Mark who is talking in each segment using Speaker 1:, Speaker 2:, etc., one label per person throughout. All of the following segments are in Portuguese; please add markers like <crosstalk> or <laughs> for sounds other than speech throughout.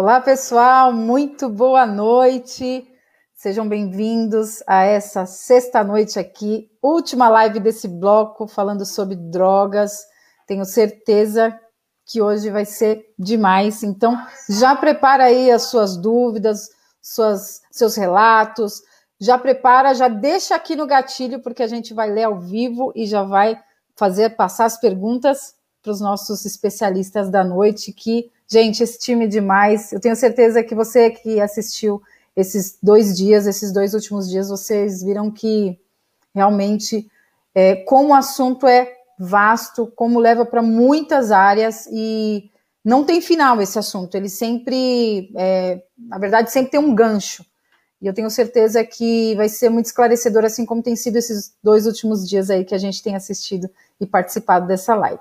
Speaker 1: Olá, pessoal, muito boa noite. Sejam bem-vindos a essa sexta noite aqui, última live desse bloco falando sobre drogas. Tenho certeza que hoje vai ser demais. Então, já prepara aí as suas dúvidas, suas, seus relatos. Já prepara, já deixa aqui no gatilho, porque a gente vai ler ao vivo e já vai fazer passar as perguntas para os nossos especialistas da noite que Gente, esse time é demais. Eu tenho certeza que você que assistiu esses dois dias, esses dois últimos dias, vocês viram que realmente é, como o assunto é vasto, como leva para muitas áreas e não tem final esse assunto. Ele sempre, é, na verdade, sempre tem um gancho. E eu tenho certeza que vai ser muito esclarecedor, assim como tem sido esses dois últimos dias aí que a gente tem assistido e participado dessa live.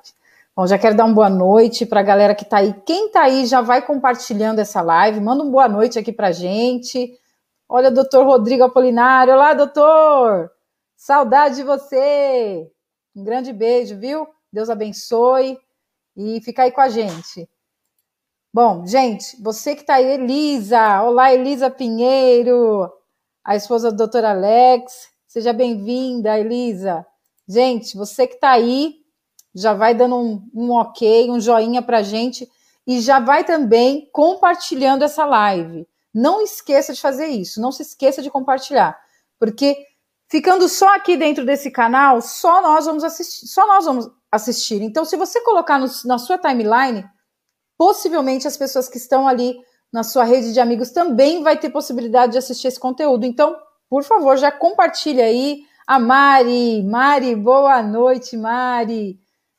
Speaker 1: Bom, já quero dar uma boa noite para a galera que está aí. Quem está aí já vai compartilhando essa live, manda uma boa noite aqui para gente. Olha, doutor Rodrigo Apolinário. Olá, doutor! Saudade de você! Um grande beijo, viu? Deus abençoe e fica aí com a gente. Bom, gente, você que está aí, Elisa. Olá, Elisa Pinheiro, a esposa do doutor Alex. Seja bem-vinda, Elisa. Gente, você que está aí, já vai dando um, um ok, um joinha para gente e já vai também compartilhando essa live. Não esqueça de fazer isso, não se esqueça de compartilhar, porque ficando só aqui dentro desse canal, só nós vamos assistir, só nós vamos assistir. Então, se você colocar no, na sua timeline, possivelmente as pessoas que estão ali na sua rede de amigos também vai ter possibilidade de assistir esse conteúdo. Então, por favor, já compartilha aí. A Mari, Mari, boa noite, Mari.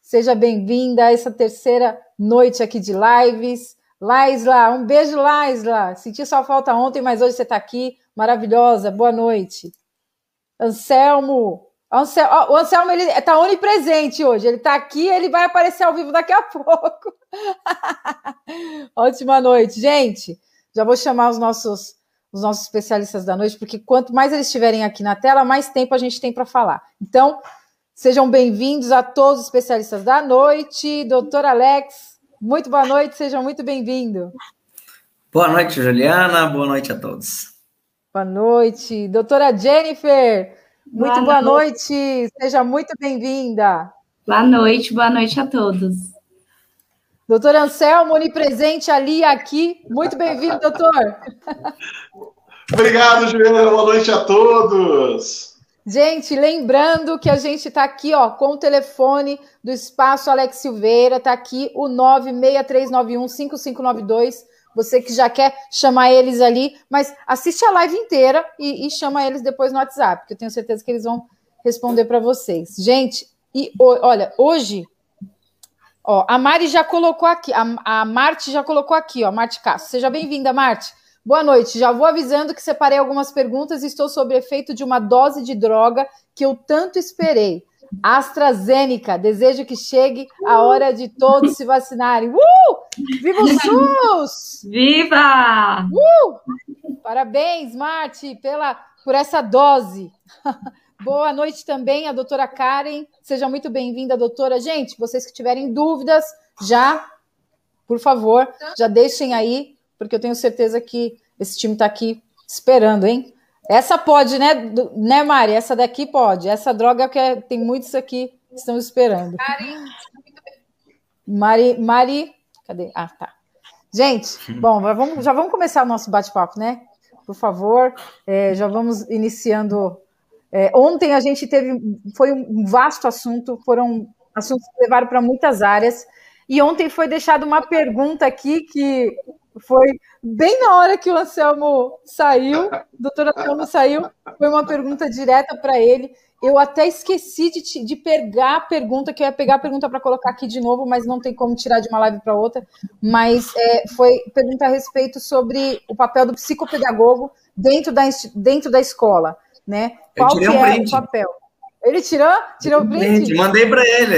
Speaker 1: Seja bem-vinda a essa terceira noite aqui de lives. Laisla, um beijo, Laisla. Senti sua falta ontem, mas hoje você está aqui. Maravilhosa, boa noite. Anselmo, Anselmo o Anselmo ele está onipresente hoje. Ele está aqui, ele vai aparecer ao vivo daqui a <laughs> pouco. Ótima noite, gente. Já vou chamar os nossos os nossos especialistas da noite, porque quanto mais eles estiverem aqui na tela, mais tempo a gente tem para falar. Então, Sejam bem-vindos a todos os especialistas da noite. Doutor Alex, muito boa noite, seja muito bem-vindo.
Speaker 2: Boa noite, Juliana, boa noite a todos.
Speaker 1: Boa noite. Doutora Jennifer, muito boa, boa noite. noite, seja muito bem-vinda.
Speaker 3: Boa noite, boa noite a todos.
Speaker 1: Doutor Anselmo, onipresente ali e aqui. Muito bem-vindo, doutor. <laughs>
Speaker 4: Obrigado, Juliana. Boa noite a todos.
Speaker 1: Gente, lembrando que a gente está aqui ó, com o telefone do Espaço Alex Silveira, está aqui o 963915592. Você que já quer chamar eles ali, mas assiste a live inteira e, e chama eles depois no WhatsApp, que eu tenho certeza que eles vão responder para vocês. Gente, e olha, hoje, ó, a Mari já colocou aqui, a, a Marte já colocou aqui, ó, Marte Castro. Seja bem-vinda, Marte. Boa noite. Já vou avisando que separei algumas perguntas e estou sob efeito de uma dose de droga que eu tanto esperei. AstraZeneca, desejo que chegue a hora de todos se vacinarem. Uh! Viva o SUS!
Speaker 3: Viva!
Speaker 1: Uh! Parabéns, Marte, pela, por essa dose. <laughs> Boa noite também a doutora Karen. Seja muito bem-vinda, doutora. Gente, vocês que tiverem dúvidas, já, por favor, já deixem aí porque eu tenho certeza que esse time está aqui esperando, hein? Essa pode, né, né, Mari? Essa daqui pode. Essa droga que é, tem muitos aqui que estão esperando. Mari, Mari, cadê? Ah, tá. Gente, bom, vamos, já vamos começar o nosso bate-papo, né? Por favor, é, já vamos iniciando. É, ontem a gente teve, foi um vasto assunto, foram assuntos que levaram para muitas áreas. E ontem foi deixada uma pergunta aqui que foi bem na hora que o Anselmo saiu, o doutor Anselmo saiu, foi uma pergunta direta para ele. Eu até esqueci de, de pegar a pergunta, que eu ia pegar a pergunta para colocar aqui de novo, mas não tem como tirar de uma live para outra. Mas é, foi pergunta a respeito sobre o papel do psicopedagogo dentro da, dentro da escola. Né? Qual que um é o papel? Ele tirou? Tirou o print?
Speaker 2: Mandei para ele.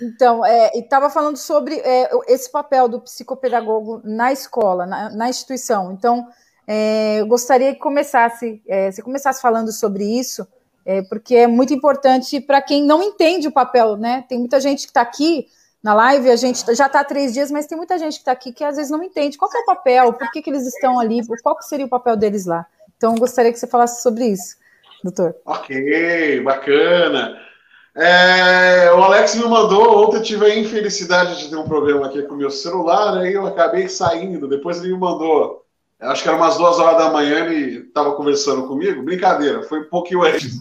Speaker 1: então, é, estava falando sobre é, esse papel do psicopedagogo na escola, na, na instituição. Então, é, eu gostaria que começasse, é, você começasse falando sobre isso, é, porque é muito importante para quem não entende o papel, né? Tem muita gente que está aqui na live, a gente já está há três dias, mas tem muita gente que está aqui que às vezes não entende qual é o papel, por que, que eles estão ali, qual seria o papel deles lá. Então, gostaria que você falasse sobre isso, doutor.
Speaker 4: Ok, bacana. É, o Alex me mandou, ontem eu tive a infelicidade de ter um problema aqui com o meu celular, aí eu acabei saindo, depois ele me mandou, acho que era umas duas horas da manhã, ele estava conversando comigo, brincadeira, foi um pouquinho antes.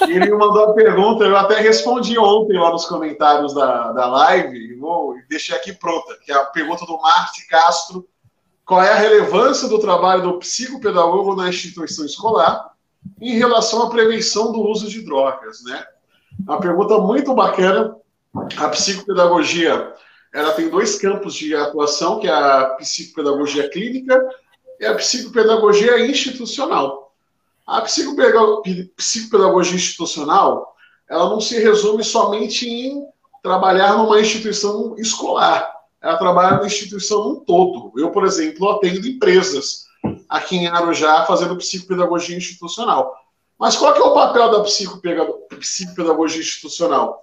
Speaker 4: Ele me mandou a pergunta, eu até respondi ontem lá nos comentários da, da live, e vou deixei aqui pronta, que é a pergunta do Marte Castro. Qual é a relevância do trabalho do psicopedagogo na instituição escolar em relação à prevenção do uso de drogas, né? Uma pergunta muito bacana. A psicopedagogia, ela tem dois campos de atuação, que é a psicopedagogia clínica e a psicopedagogia institucional. A psicopedagogia institucional, ela não se resume somente em trabalhar numa instituição escolar. Ela trabalha na instituição um todo. Eu, por exemplo, atendo empresas aqui em Arujá fazendo psicopedagogia institucional. Mas qual é o papel da psicopedagogia institucional?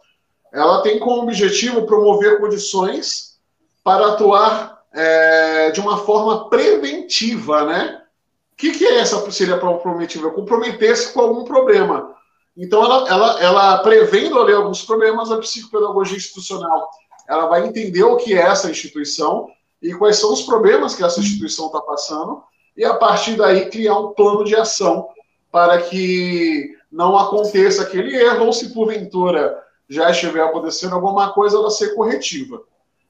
Speaker 4: Ela tem como objetivo promover condições para atuar é, de uma forma preventiva, né? O que, que é essa seria comprometiva? Comprometer-se com algum problema. Então, ela, ela, ela prevendo ali alguns problemas, a psicopedagogia institucional ela vai entender o que é essa instituição e quais são os problemas que essa instituição está passando, e a partir daí criar um plano de ação para que não aconteça aquele erro, ou se porventura já estiver acontecendo alguma coisa, ela ser corretiva.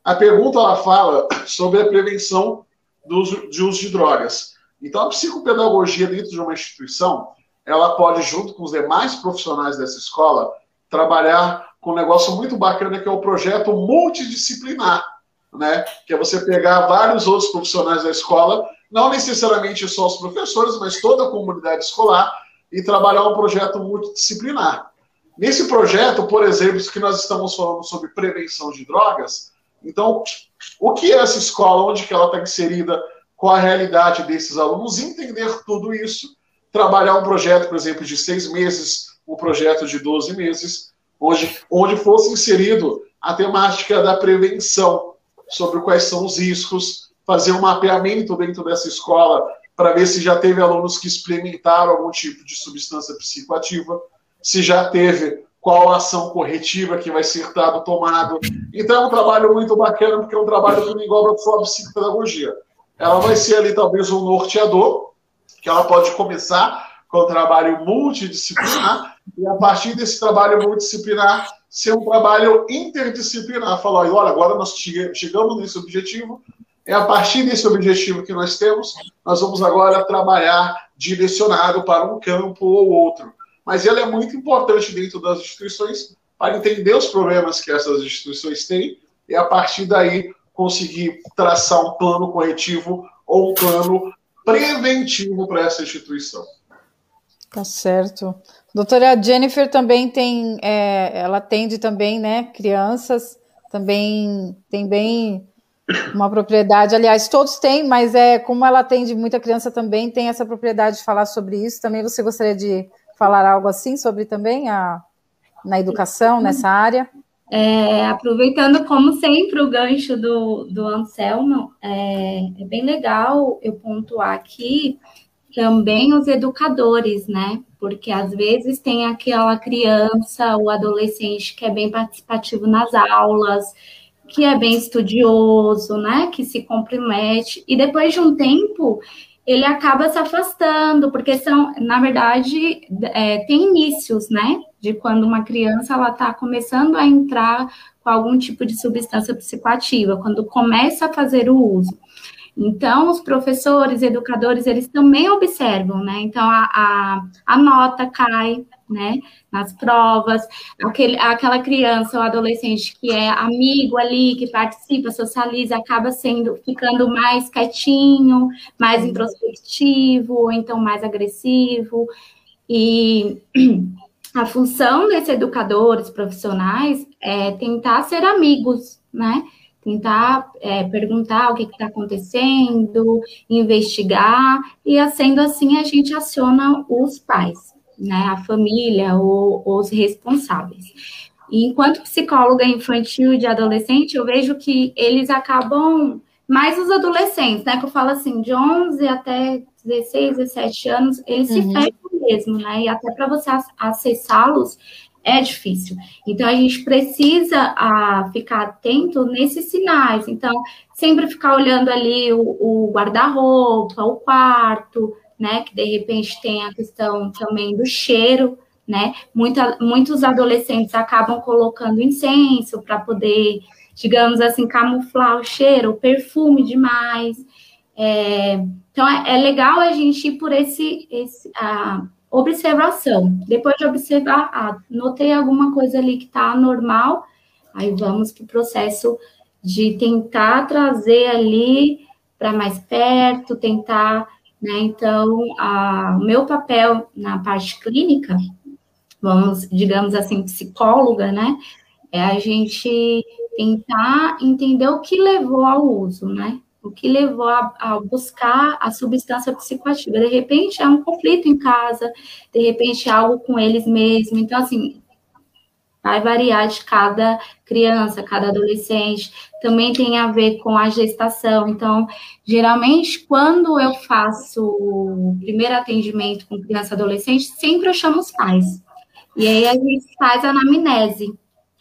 Speaker 4: A pergunta ela fala <coughs> sobre a prevenção do uso, de uso de drogas. Então, a psicopedagogia dentro de uma instituição, ela pode, junto com os demais profissionais dessa escola, trabalhar com um negócio muito bacana que é o projeto multidisciplinar, né? Que é você pegar vários outros profissionais da escola, não necessariamente só os professores, mas toda a comunidade escolar, e trabalhar um projeto multidisciplinar. Nesse projeto, por exemplo, que nós estamos falando sobre prevenção de drogas, então, o que é essa escola, onde que ela está inserida, com a realidade desses alunos, entender tudo isso, trabalhar um projeto, por exemplo, de seis meses, um projeto de 12 meses, onde, onde fosse inserido a temática da prevenção, sobre quais são os riscos, fazer um mapeamento dentro dessa escola para ver se já teve alunos que experimentaram algum tipo de substância psicoativa, se já teve qual ação corretiva que vai ser dado tomado. Então é um trabalho muito bacana, porque é um trabalho que não engloba só a psicopedagogia ela vai ser ali talvez um norteador, que ela pode começar com o trabalho multidisciplinar, e a partir desse trabalho multidisciplinar, ser um trabalho interdisciplinar. Falar, olha, agora nós chegamos nesse objetivo, é a partir desse objetivo que nós temos, nós vamos agora trabalhar direcionado para um campo ou outro. Mas ele é muito importante dentro das instituições para entender os problemas que essas instituições têm e a partir daí conseguir traçar um plano corretivo ou um plano preventivo para essa instituição.
Speaker 1: Tá certo. Doutora Jennifer também tem, é, ela atende também, né, crianças, também tem bem uma propriedade, aliás, todos têm, mas é como ela atende muita criança também, tem essa propriedade de falar sobre isso. Também você gostaria de falar algo assim sobre também a, na educação, nessa área?
Speaker 3: É, aproveitando, como sempre, o gancho do, do Anselmo, é, é, bem legal eu pontuar aqui também os educadores, né? Porque às vezes tem aquela criança, o adolescente que é bem participativo nas aulas, que é bem estudioso, né? Que se compromete, e depois de um tempo ele acaba se afastando, porque são, na verdade, é, tem inícios, né? De quando uma criança ela está começando a entrar com algum tipo de substância psicoativa, quando começa a fazer o uso. Então, os professores, educadores, eles também observam, né? Então, a, a, a nota cai, né? Nas provas, aquele, aquela criança ou adolescente que é amigo ali, que participa, socializa, acaba sendo, ficando mais quietinho, mais introspectivo, ou então mais agressivo. E <clears throat> a função desses educadores profissionais é tentar ser amigos, né? tentar é, perguntar o que está acontecendo, investigar, e sendo assim a gente aciona os pais, né, a família ou os responsáveis. E enquanto psicóloga infantil e de adolescente, eu vejo que eles acabam, mais os adolescentes, né? Que eu falo assim, de 11 até 16, 17 anos, eles uhum. se fecham mesmo, né? E até para você acessá-los é difícil. Então, a gente precisa a, ficar atento nesses sinais. Então, sempre ficar olhando ali o, o guarda-roupa, o quarto, né? Que de repente tem a questão também do cheiro, né? Muita, muitos adolescentes acabam colocando incenso para poder, digamos assim, camuflar o cheiro, o perfume demais. É, então, é, é, legal a gente ir por esse, esse a observação. Depois de observar, ah, notei alguma coisa ali que está anormal, aí vamos para o processo de tentar trazer ali para mais perto, tentar, né? Então, o meu papel na parte clínica, vamos, digamos assim, psicóloga, né? É a gente tentar entender o que levou ao uso, né? O que levou a, a, buscar a substância psicoativa. De repente é um conflito em casa, de repente é algo com eles mesmos. Então, assim, vai variar de cada criança, cada adolescente. Também tem a ver com a gestação. Então, geralmente, quando eu faço o primeiro atendimento com criança e adolescente, sempre eu chamo os pais. E aí a gente faz a anamnese.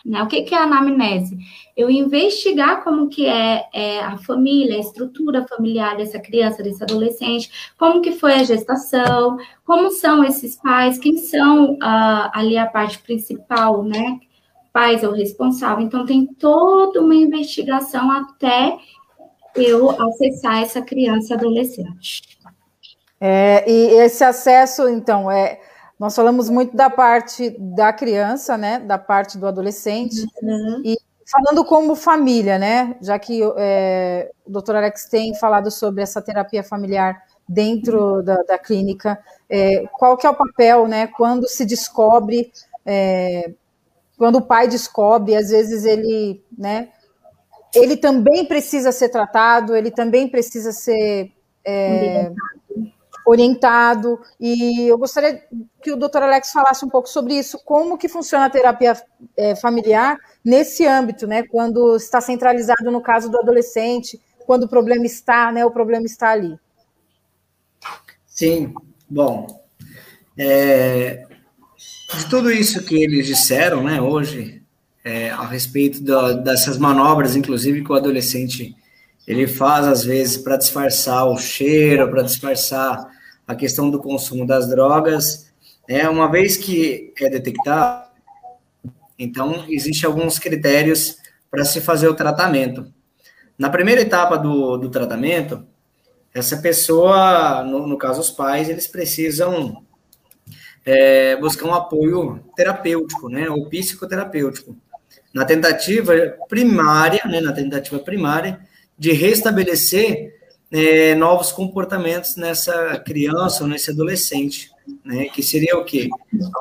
Speaker 3: Né? O que, que é a anamnese? Eu investigar como que é, é, a família, a estrutura familiar dessa criança, desse adolescente, como que foi a gestação, como são esses pais, quem são uh, ali a parte principal, né? Pais ou responsável. Então, tem toda uma investigação até eu acessar essa criança adolescente.
Speaker 1: É, e esse acesso, então, é nós falamos muito da parte da criança, né? Da parte do adolescente. Uhum. E falando como família, né? Já que é, o doutor Alex tem falado sobre essa terapia familiar dentro da, da clínica, é, qual que é o papel, né? Quando se descobre, é, quando o pai descobre, às vezes ele, né? Ele também precisa ser tratado, ele também precisa ser é, orientado. E eu gostaria que o doutor Alex falasse um pouco sobre isso, como que funciona a terapia é, familiar nesse âmbito, né? Quando está centralizado no caso do adolescente, quando o problema está, né? O problema está ali.
Speaker 2: Sim, bom. É, de tudo isso que eles disseram, né, hoje, é, a respeito dessas manobras, inclusive que o adolescente ele faz às vezes para disfarçar o cheiro, para disfarçar a questão do consumo das drogas. É uma vez que é detectado, então existe alguns critérios para se fazer o tratamento. Na primeira etapa do, do tratamento, essa pessoa, no, no caso os pais, eles precisam é, buscar um apoio terapêutico, né, ou psicoterapêutico, na tentativa primária, né, na tentativa primária de restabelecer é, novos comportamentos nessa criança ou nesse adolescente, né? Que seria o quê?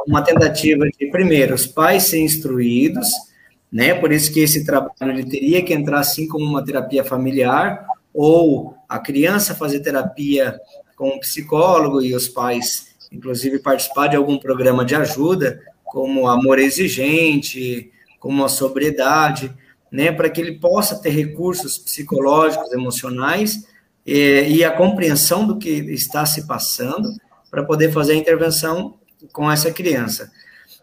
Speaker 2: Uma tentativa de, primeiro, os pais serem instruídos, né? Por isso que esse trabalho ele teria que entrar assim como uma terapia familiar, ou a criança fazer terapia com um psicólogo e os pais, inclusive, participar de algum programa de ajuda, como amor exigente, como a sobriedade, né? Para que ele possa ter recursos psicológicos, emocionais e, e a compreensão do que está se passando para poder fazer a intervenção com essa criança.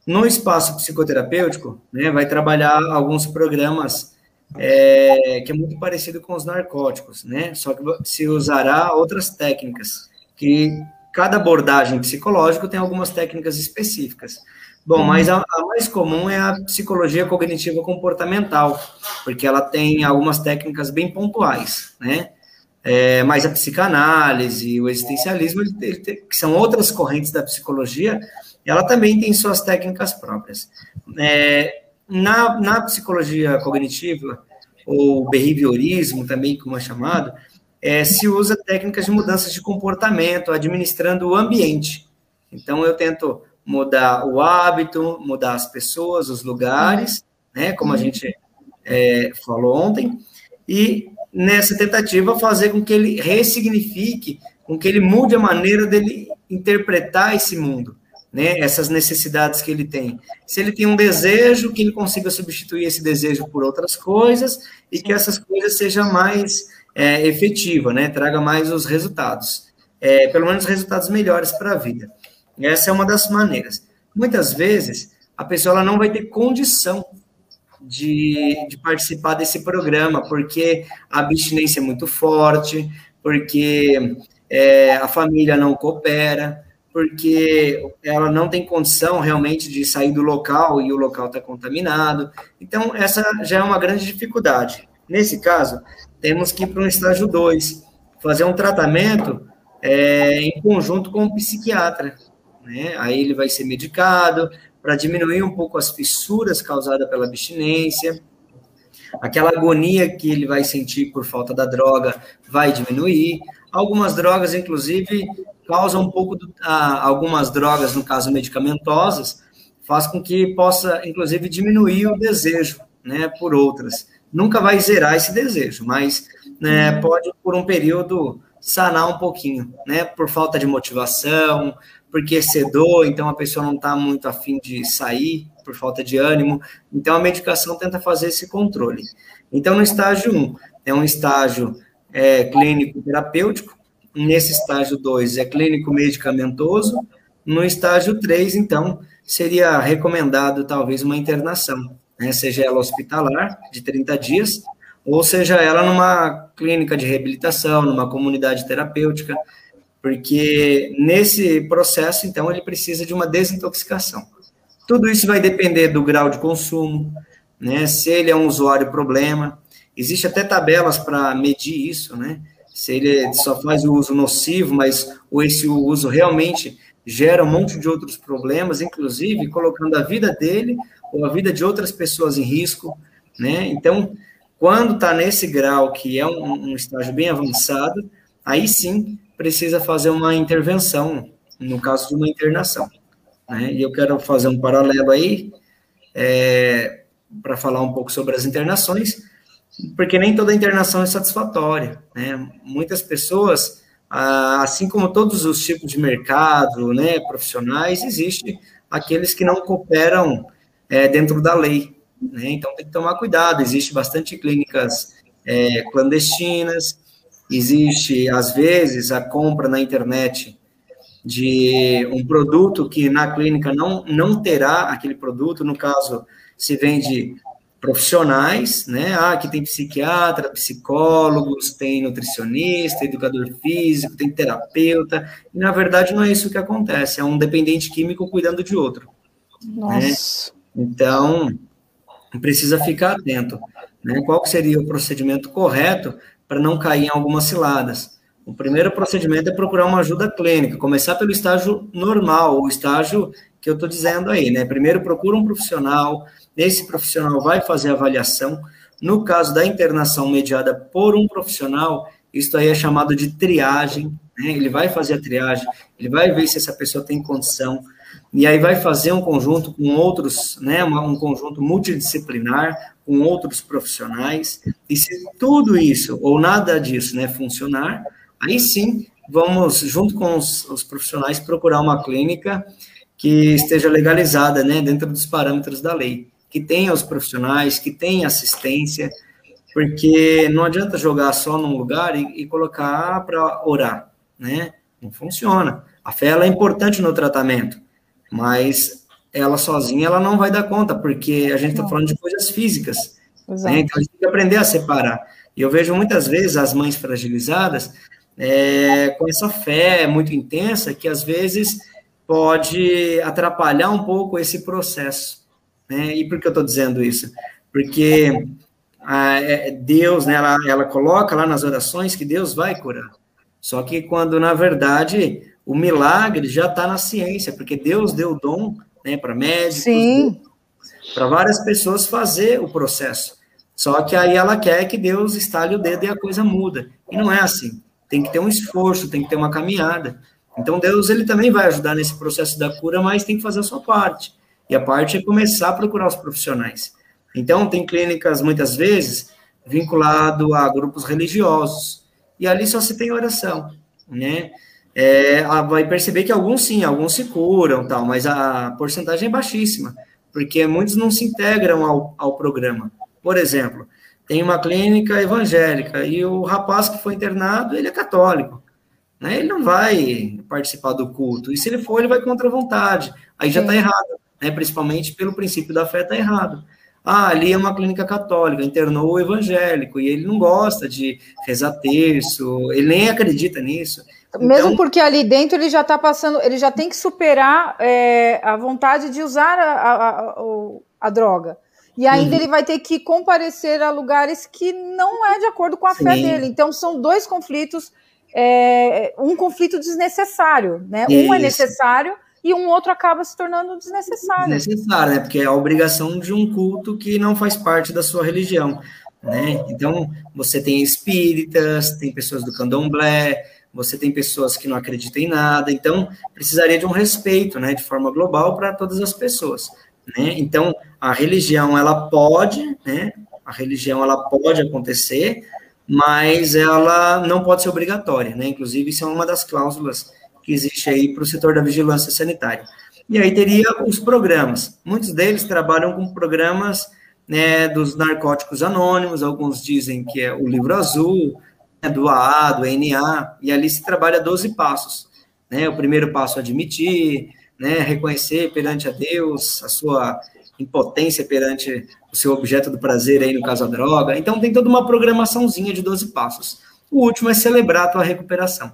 Speaker 2: No espaço psicoterapêutico, né, vai trabalhar alguns programas é, que é muito parecido com os narcóticos, né? Só que se usará outras técnicas, que cada abordagem psicológica tem algumas técnicas específicas. Bom, mas a, a, mais comum é a psicologia cognitiva comportamental, porque ela tem algumas técnicas bem pontuais, né? É, mas a psicanálise, o existencialismo, que são outras correntes da psicologia, ela também tem suas técnicas próprias. É, na, na psicologia cognitiva, ou behaviorismo também, como é chamado, é, se usa técnicas de mudanças de comportamento, administrando o ambiente. Então, eu tento mudar o hábito, mudar as pessoas, os lugares, né, como a uhum. gente é, falou ontem, e nessa tentativa, fazer com que ele ressignifique, com que ele mude a maneira dele interpretar esse mundo, né, essas necessidades que ele tem. Se ele tem um desejo, que ele consiga substituir esse desejo por outras coisas e que essas coisas sejam mais é, efetiva, né, traga mais os resultados, é, pelo menos resultados melhores para a vida. Essa é uma das maneiras. Muitas vezes a pessoa ela não vai ter condição de, de participar desse programa, porque a abstinência é muito forte, porque é, a família não coopera, porque ela não tem condição realmente de sair do local e o local está contaminado. Então, essa já é uma grande dificuldade. Nesse caso, temos que ir para um estágio 2, fazer um tratamento é, em conjunto com o psiquiatra. Né? Aí ele vai ser medicado para diminuir um pouco as fissuras causadas pela abstinência. Aquela agonia que ele vai sentir por falta da droga vai diminuir. Algumas drogas, inclusive, causam um pouco, do, ah, algumas drogas, no caso medicamentosas, faz com que possa, inclusive, diminuir o desejo, né, por outras. Nunca vai zerar esse desejo, mas né, pode, por um período, sanar um pouquinho, né, por falta de motivação, porque excedou, então a pessoa não está muito afim de sair, por falta de ânimo. Então, a medicação tenta fazer esse controle. Então, no estágio 1, é um estágio é, clínico terapêutico, Nesse estágio 2 é clínico medicamentoso. No estágio 3, então, seria recomendado talvez uma internação, né? seja ela hospitalar, de 30 dias, ou seja ela numa clínica de reabilitação, numa comunidade terapêutica, porque nesse processo, então, ele precisa de uma desintoxicação. Tudo isso vai depender do grau de consumo, né? Se ele é um usuário problema, existe até tabelas para medir isso, né? se ele só faz o uso nocivo, mas ou esse uso realmente gera um monte de outros problemas, inclusive colocando a vida dele ou a vida de outras pessoas em risco, né? Então, quando está nesse grau, que é um, um, estágio bem avançado, aí sim precisa fazer uma intervenção, no caso de uma internação. Né? E eu quero fazer um paralelo aí, é, para falar um pouco sobre as internações porque nem toda internação é satisfatória, né? Muitas pessoas, assim como todos os tipos de mercado, né, profissionais, existe aqueles que não cooperam é, dentro da lei, né? Então tem que tomar cuidado. Existe bastante clínicas é, clandestinas, existe às vezes a compra na internet de um produto que na clínica não não terá aquele produto. No caso, se vende profissionais, né? Ah, aqui tem psiquiatra, psicólogos, tem nutricionista, educador físico, tem terapeuta. E na verdade não é isso que acontece, é um dependente químico cuidando de outro. Né? Nossa. Né? Então, precisa ficar atento, né? Qual seria o procedimento correto para não cair em algumas ciladas? O primeiro procedimento é procurar uma ajuda clínica, começar pelo estágio normal, o estágio que eu estou dizendo aí, né? Primeiro procura um profissional, esse profissional vai fazer a avaliação. No caso da internação mediada por um profissional, isso aí é chamado de triagem, né? Ele vai fazer a triagem, ele vai ver se essa pessoa tem condição, e aí vai fazer um conjunto com outros, né? Um conjunto multidisciplinar com outros profissionais, e se tudo isso ou nada disso, né, funcionar, aí sim vamos, junto com os, os profissionais, procurar uma clínica que esteja legalizada, né, dentro dos parâmetros da lei que tenha os profissionais, que tenha assistência, porque não adianta jogar só num lugar e, e colocar para orar, né? Não funciona. A fé ela é importante no tratamento, mas ela sozinha ela não vai dar conta, porque a gente está falando de coisas físicas. Né? Então a gente tem que aprender a separar. E eu vejo muitas vezes as mães fragilizadas é, com essa fé muito intensa que às vezes pode atrapalhar um pouco esse processo. Né? E por que eu estou dizendo isso? Porque a, é, Deus, né, ela, ela coloca lá nas orações que Deus vai curar. Só que quando, na verdade, o milagre já está na ciência, porque Deus deu dom né, para médicos, para várias pessoas fazer o processo. Só que aí ela quer que Deus estale o dedo e a coisa muda. E não é assim. Tem que ter um esforço, tem que ter uma caminhada. Então Deus ele também vai ajudar nesse processo da cura, mas tem que fazer a sua parte. E a parte é começar a procurar os profissionais. Então, tem clínicas, muitas vezes, vinculado a grupos religiosos. E ali só se tem oração, né? É, vai perceber que alguns sim, alguns se curam, tal, mas a porcentagem é baixíssima, porque muitos não se integram ao, ao programa. Por exemplo, tem uma clínica evangélica e o rapaz que foi internado, ele é católico. Né? Ele não vai participar do culto. E se ele for, ele vai contra a vontade. Aí já está errado, né? principalmente pelo princípio da fé, está errado. Ah, ali é uma clínica católica, internou o evangélico, e ele não gosta de rezar terço, ele nem acredita nisso.
Speaker 1: Mesmo então, porque ali dentro ele já está passando, ele já tem que superar é, a vontade de usar a, a, a, a droga. E ainda uhum. ele vai ter que comparecer a lugares que não é de acordo com a Sim. fé dele. Então são dois conflitos, é, um conflito desnecessário, né? Isso. Um é necessário e um outro acaba se tornando desnecessário.
Speaker 2: Desnecessário, né? Porque é a obrigação de um culto que não faz parte da sua religião. Né? Então, você tem espíritas, tem pessoas do candomblé, você tem pessoas que não acreditam em nada, então precisaria de um respeito, né, de forma global para todas as pessoas. Né? Então, a religião, ela pode, né? A religião, ela pode acontecer, mas ela não pode ser obrigatória, né? Inclusive, isso é uma das cláusulas que existe aí para o setor da vigilância sanitária. E aí teria os programas. Muitos deles trabalham com programas né, dos narcóticos anônimos, alguns dizem que é o livro azul, do AA, do NA, e ali se trabalha 12 passos. Né? O primeiro passo é admitir, né, reconhecer perante a Deus a sua impotência perante o seu objeto do prazer, aí no caso a droga. Então tem toda uma programaçãozinha de 12 passos. O último é celebrar a tua recuperação,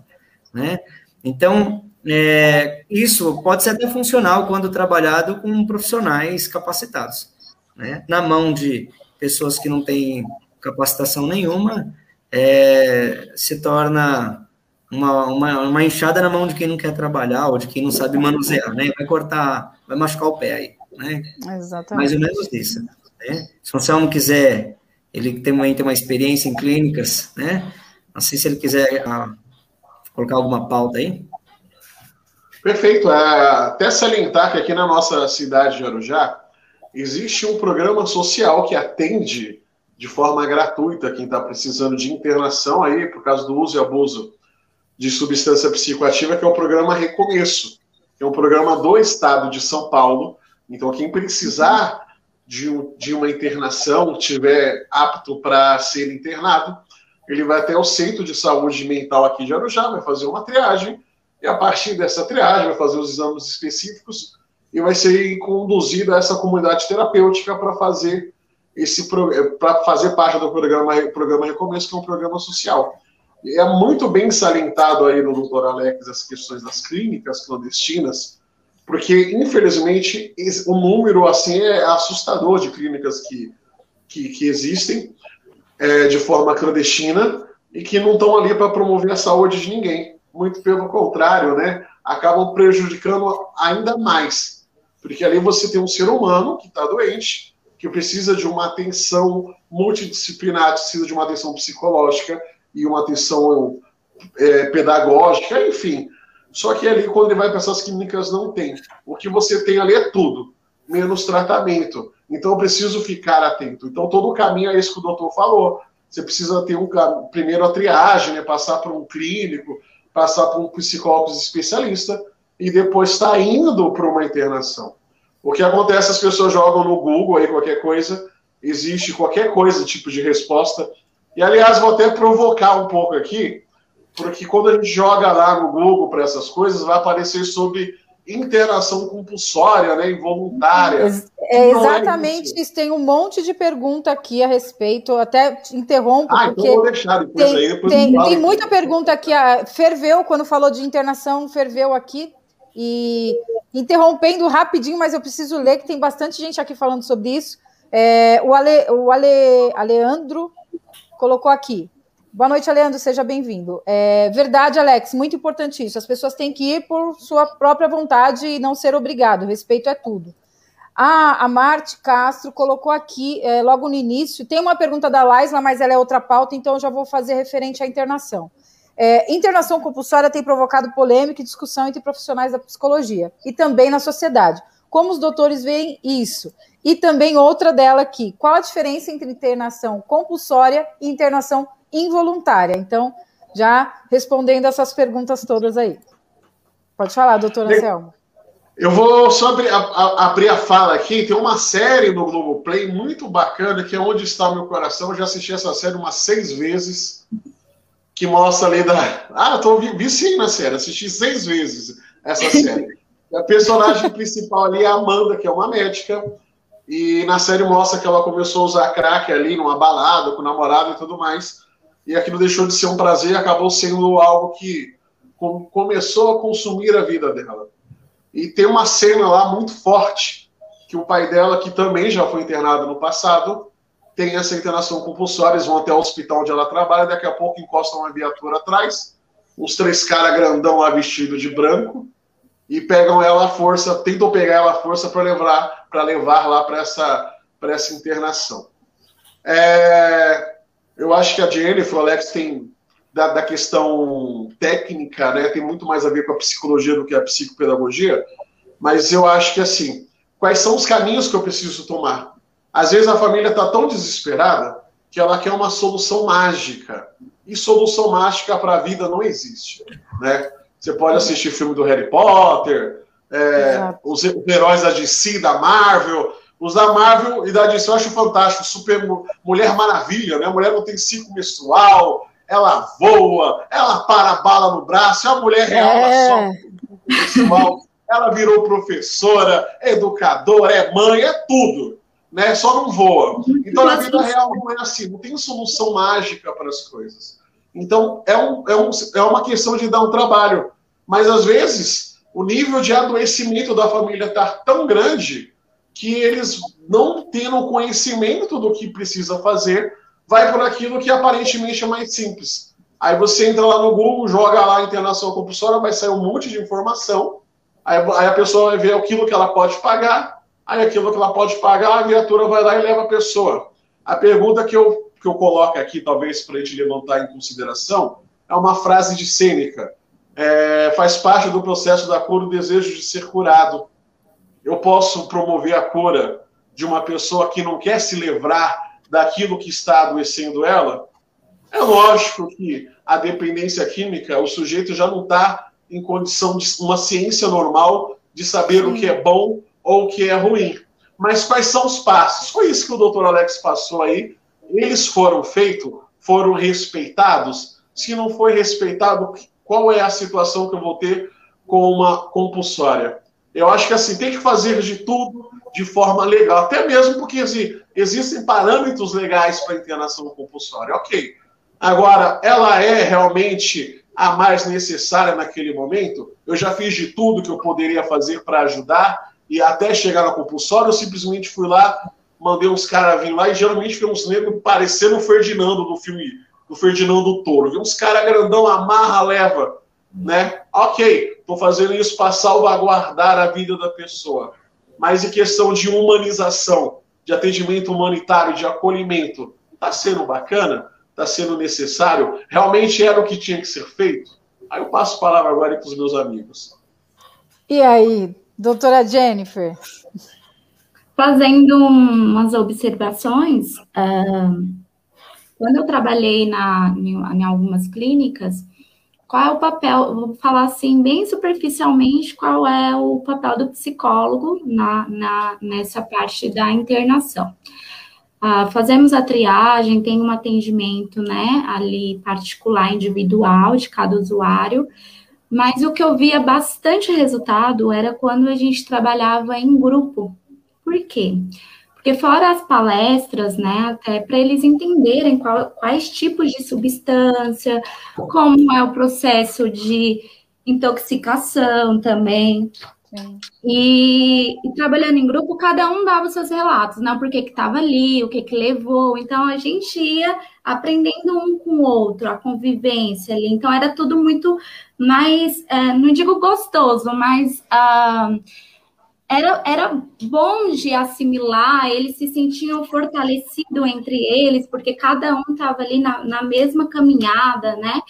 Speaker 2: né? Então, é, isso pode ser até funcional quando trabalhado com profissionais capacitados, né? Na mão de pessoas que não têm capacitação nenhuma, é, se torna uma, uma, uma enxada na mão de quem não quer trabalhar ou de quem não sabe manusear, né? Vai cortar, vai machucar o pé aí, né?
Speaker 1: Exatamente.
Speaker 2: Mais ou menos isso, né? Se o Anselmo quiser, ele também tem uma experiência em clínicas, né? Não sei se ele quiser ah, colocar alguma pauta aí.
Speaker 4: Perfeito. É, até salientar que aqui na nossa cidade de Arujá, existe um programa social que atende de forma gratuita quem está precisando de internação aí por causa do uso e abuso de substância psicoativa, que é o programa Recomeço, que é um programa do Estado de São Paulo. Então, quem precisar de, de uma internação, tiver apto para ser internado, ele vai até o Centro de Saúde Mental aqui de Arujá, vai fazer uma triagem, e a partir dessa triagem vai fazer os exames específicos e vai ser conduzido a essa comunidade terapêutica para fazer esse para fazer parte do programa programa Recomeço, que é um programa social é muito bem salientado aí no doutor Alex as questões das clínicas clandestinas, porque, infelizmente, o número assim é assustador de clínicas que, que, que existem é, de forma clandestina e que não estão ali para promover a saúde de ninguém. Muito pelo contrário, né? Acabam prejudicando ainda mais. Porque ali você tem um ser humano que está doente, que precisa de uma atenção multidisciplinar, precisa de uma atenção psicológica, e uma atenção é, pedagógica, enfim. Só que ali, quando ele vai para essas clínicas, não tem. O que você tem ali é tudo, menos tratamento. Então, eu preciso ficar atento. Então, todo o caminho é isso que o doutor falou. Você precisa ter um primeiro a triagem, né, passar por um clínico, passar por um psicólogo especialista e depois está indo para uma internação. O que acontece, as pessoas jogam no Google aí qualquer coisa, existe qualquer coisa, tipo de resposta, e, aliás, vou até provocar um pouco aqui, porque quando a gente joga lá no Google para essas coisas, vai aparecer sobre interação compulsória, né, involuntária.
Speaker 1: É, é exatamente é isso. Tem um monte de pergunta aqui a respeito, até te interrompo, ah,
Speaker 4: porque então vou deixar depois
Speaker 1: tem,
Speaker 4: aí, depois
Speaker 1: tem, tem muita pergunta aqui, ferveu, quando falou de internação, ferveu aqui, e interrompendo rapidinho, mas eu preciso ler, que tem bastante gente aqui falando sobre isso. É, o, Ale, o Ale, Aleandro colocou aqui. Boa noite, Leandro, seja bem-vindo. É verdade, Alex, muito importante isso. As pessoas têm que ir por sua própria vontade e não ser obrigado. Respeito é tudo. Ah, a Marte Castro colocou aqui, é, logo no início, tem uma pergunta da Laisla, mas ela é outra pauta, então eu já vou fazer referente à internação. É, internação compulsória tem provocado polêmica e discussão entre profissionais da psicologia e também na sociedade. Como os doutores veem isso? E também outra dela aqui. Qual a diferença entre internação compulsória e internação involuntária? Então, já respondendo essas perguntas todas aí. Pode falar, doutor Anselmo.
Speaker 4: Eu vou só abrir a, abrir a fala aqui. Tem uma série no Globoplay muito bacana, que é Onde Está o Meu Coração. Eu já assisti essa série umas seis vezes, que mostra ali da. Ah, tô viciei na série, assisti seis vezes essa <laughs> série. a personagem principal ali é a Amanda, que é uma médica, e na série mostra que ela começou a usar crack ali numa balada com o namorado e tudo mais. E aquilo deixou de ser um prazer e acabou sendo algo que começou a consumir a vida dela. E tem uma cena lá muito forte que o pai dela, que também já foi internado no passado, tem essa internação compulsória, eles vão até o hospital onde ela trabalha, daqui a pouco encostam uma viatura atrás, os três caras grandão lá vestido de branco, e pegam ela à força, tentam pegar ela à força para levar, para levar lá para essa, essa internação. É, eu acho que a Jennifer, o Alex tem da, da, questão técnica, né, tem muito mais a ver com a psicologia do que a psicopedagogia, mas eu acho que assim, quais são os caminhos que eu preciso tomar? Às vezes a família está tão desesperada que ela quer uma solução mágica. E solução mágica para a vida não existe, né? Você pode assistir filme do Harry Potter, é, os, heróis da DC, da Marvel. Os da Marvel e da DC eu acho fantástico. Super Mulher Maravilha, né? A mulher não tem ciclo menstrual, ela voa, ela para a bala no braço, é a mulher real, é. ela menstrual. Ela virou professora, educadora, é mãe, é tudo. Né? Só não voa. Então, na vida real, não é assim. Não tem solução mágica para as coisas. Então, é, um, é, um, é uma questão de dar um trabalho. Mas, às vezes, o nível de adoecimento da família está tão grande que eles, não tendo conhecimento do que precisa fazer, vai por aquilo que aparentemente é mais simples. Aí você entra lá no Google, joga lá a internação compulsória, vai sair um monte de informação, aí, aí a pessoa vai ver aquilo que ela pode pagar, aí aquilo que ela pode pagar, a viatura vai lá e leva a pessoa. A pergunta que eu que eu coloco aqui, talvez para a gente levantar em consideração, é uma frase de Sêneca. É, faz parte do processo da cura o desejo de ser curado. Eu posso promover a cura de uma pessoa que não quer se livrar daquilo que está adoecendo ela? É lógico que a dependência química, o sujeito já não está em condição de uma ciência normal de saber Sim. o que é bom ou o que é ruim. Mas quais são os passos? Foi isso que o doutor Alex passou aí eles foram feitos, foram respeitados? Se não foi respeitado, qual é a situação que eu vou ter com uma compulsória? Eu acho que assim, tem que fazer de tudo de forma legal, até mesmo porque assim, existem parâmetros legais para internação compulsória. Ok. Agora, ela é realmente a mais necessária naquele momento? Eu já fiz de tudo que eu poderia fazer para ajudar e até chegar na compulsória, eu simplesmente fui lá, mandei uns caras vir lá e geralmente foi uns negros parecendo o Ferdinando do filme do Ferdinando Toro. Viu uns caras grandão, amarra, leva. Né? Ok, estou fazendo isso para salvaguardar a vida da pessoa. Mas em questão de humanização, de atendimento humanitário, de acolhimento, está sendo bacana? Está sendo necessário? Realmente era o que tinha que ser feito? Aí eu passo a palavra agora para os meus amigos.
Speaker 1: E aí, doutora Jennifer?
Speaker 3: fazendo umas observações, uh, quando eu trabalhei na, em, em, algumas clínicas, qual é o papel, vou falar assim, bem superficialmente, qual é o papel do psicólogo na, na nessa parte da internação. Uh, fazemos a triagem, tem um atendimento, né, ali particular, individual de cada usuário, mas o que eu via bastante resultado era quando a gente trabalhava em grupo, por quê? Porque fora as palestras, né, até para eles entenderem qual, quais tipos de substância, como é o processo de intoxicação também. E, e, trabalhando em grupo, cada um dava os seus relatos, né? Por que estava ali, o que, que levou. Então, a gente ia aprendendo um com o outro, a convivência ali. Então, era tudo muito mais, é, não digo gostoso, mas uh, era, era bom de assimilar, eles se sentiam fortalecidos entre eles, porque cada um estava ali na, na mesma caminhada, né?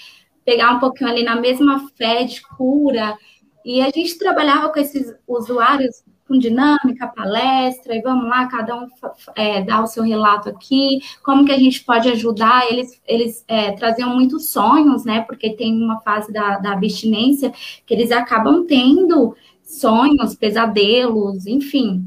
Speaker 3: Pegar um pouquinho ali na mesma fé de cura. E a gente trabalhava com esses usuários com dinâmica, palestra, e vamos lá, cada um é, dá o seu relato aqui, como que a gente pode ajudar, eles, eles é, traziam muitos sonhos, né, porque tem uma fase da, da abstinência que eles acabam tendo sonhos, pesadelos, enfim.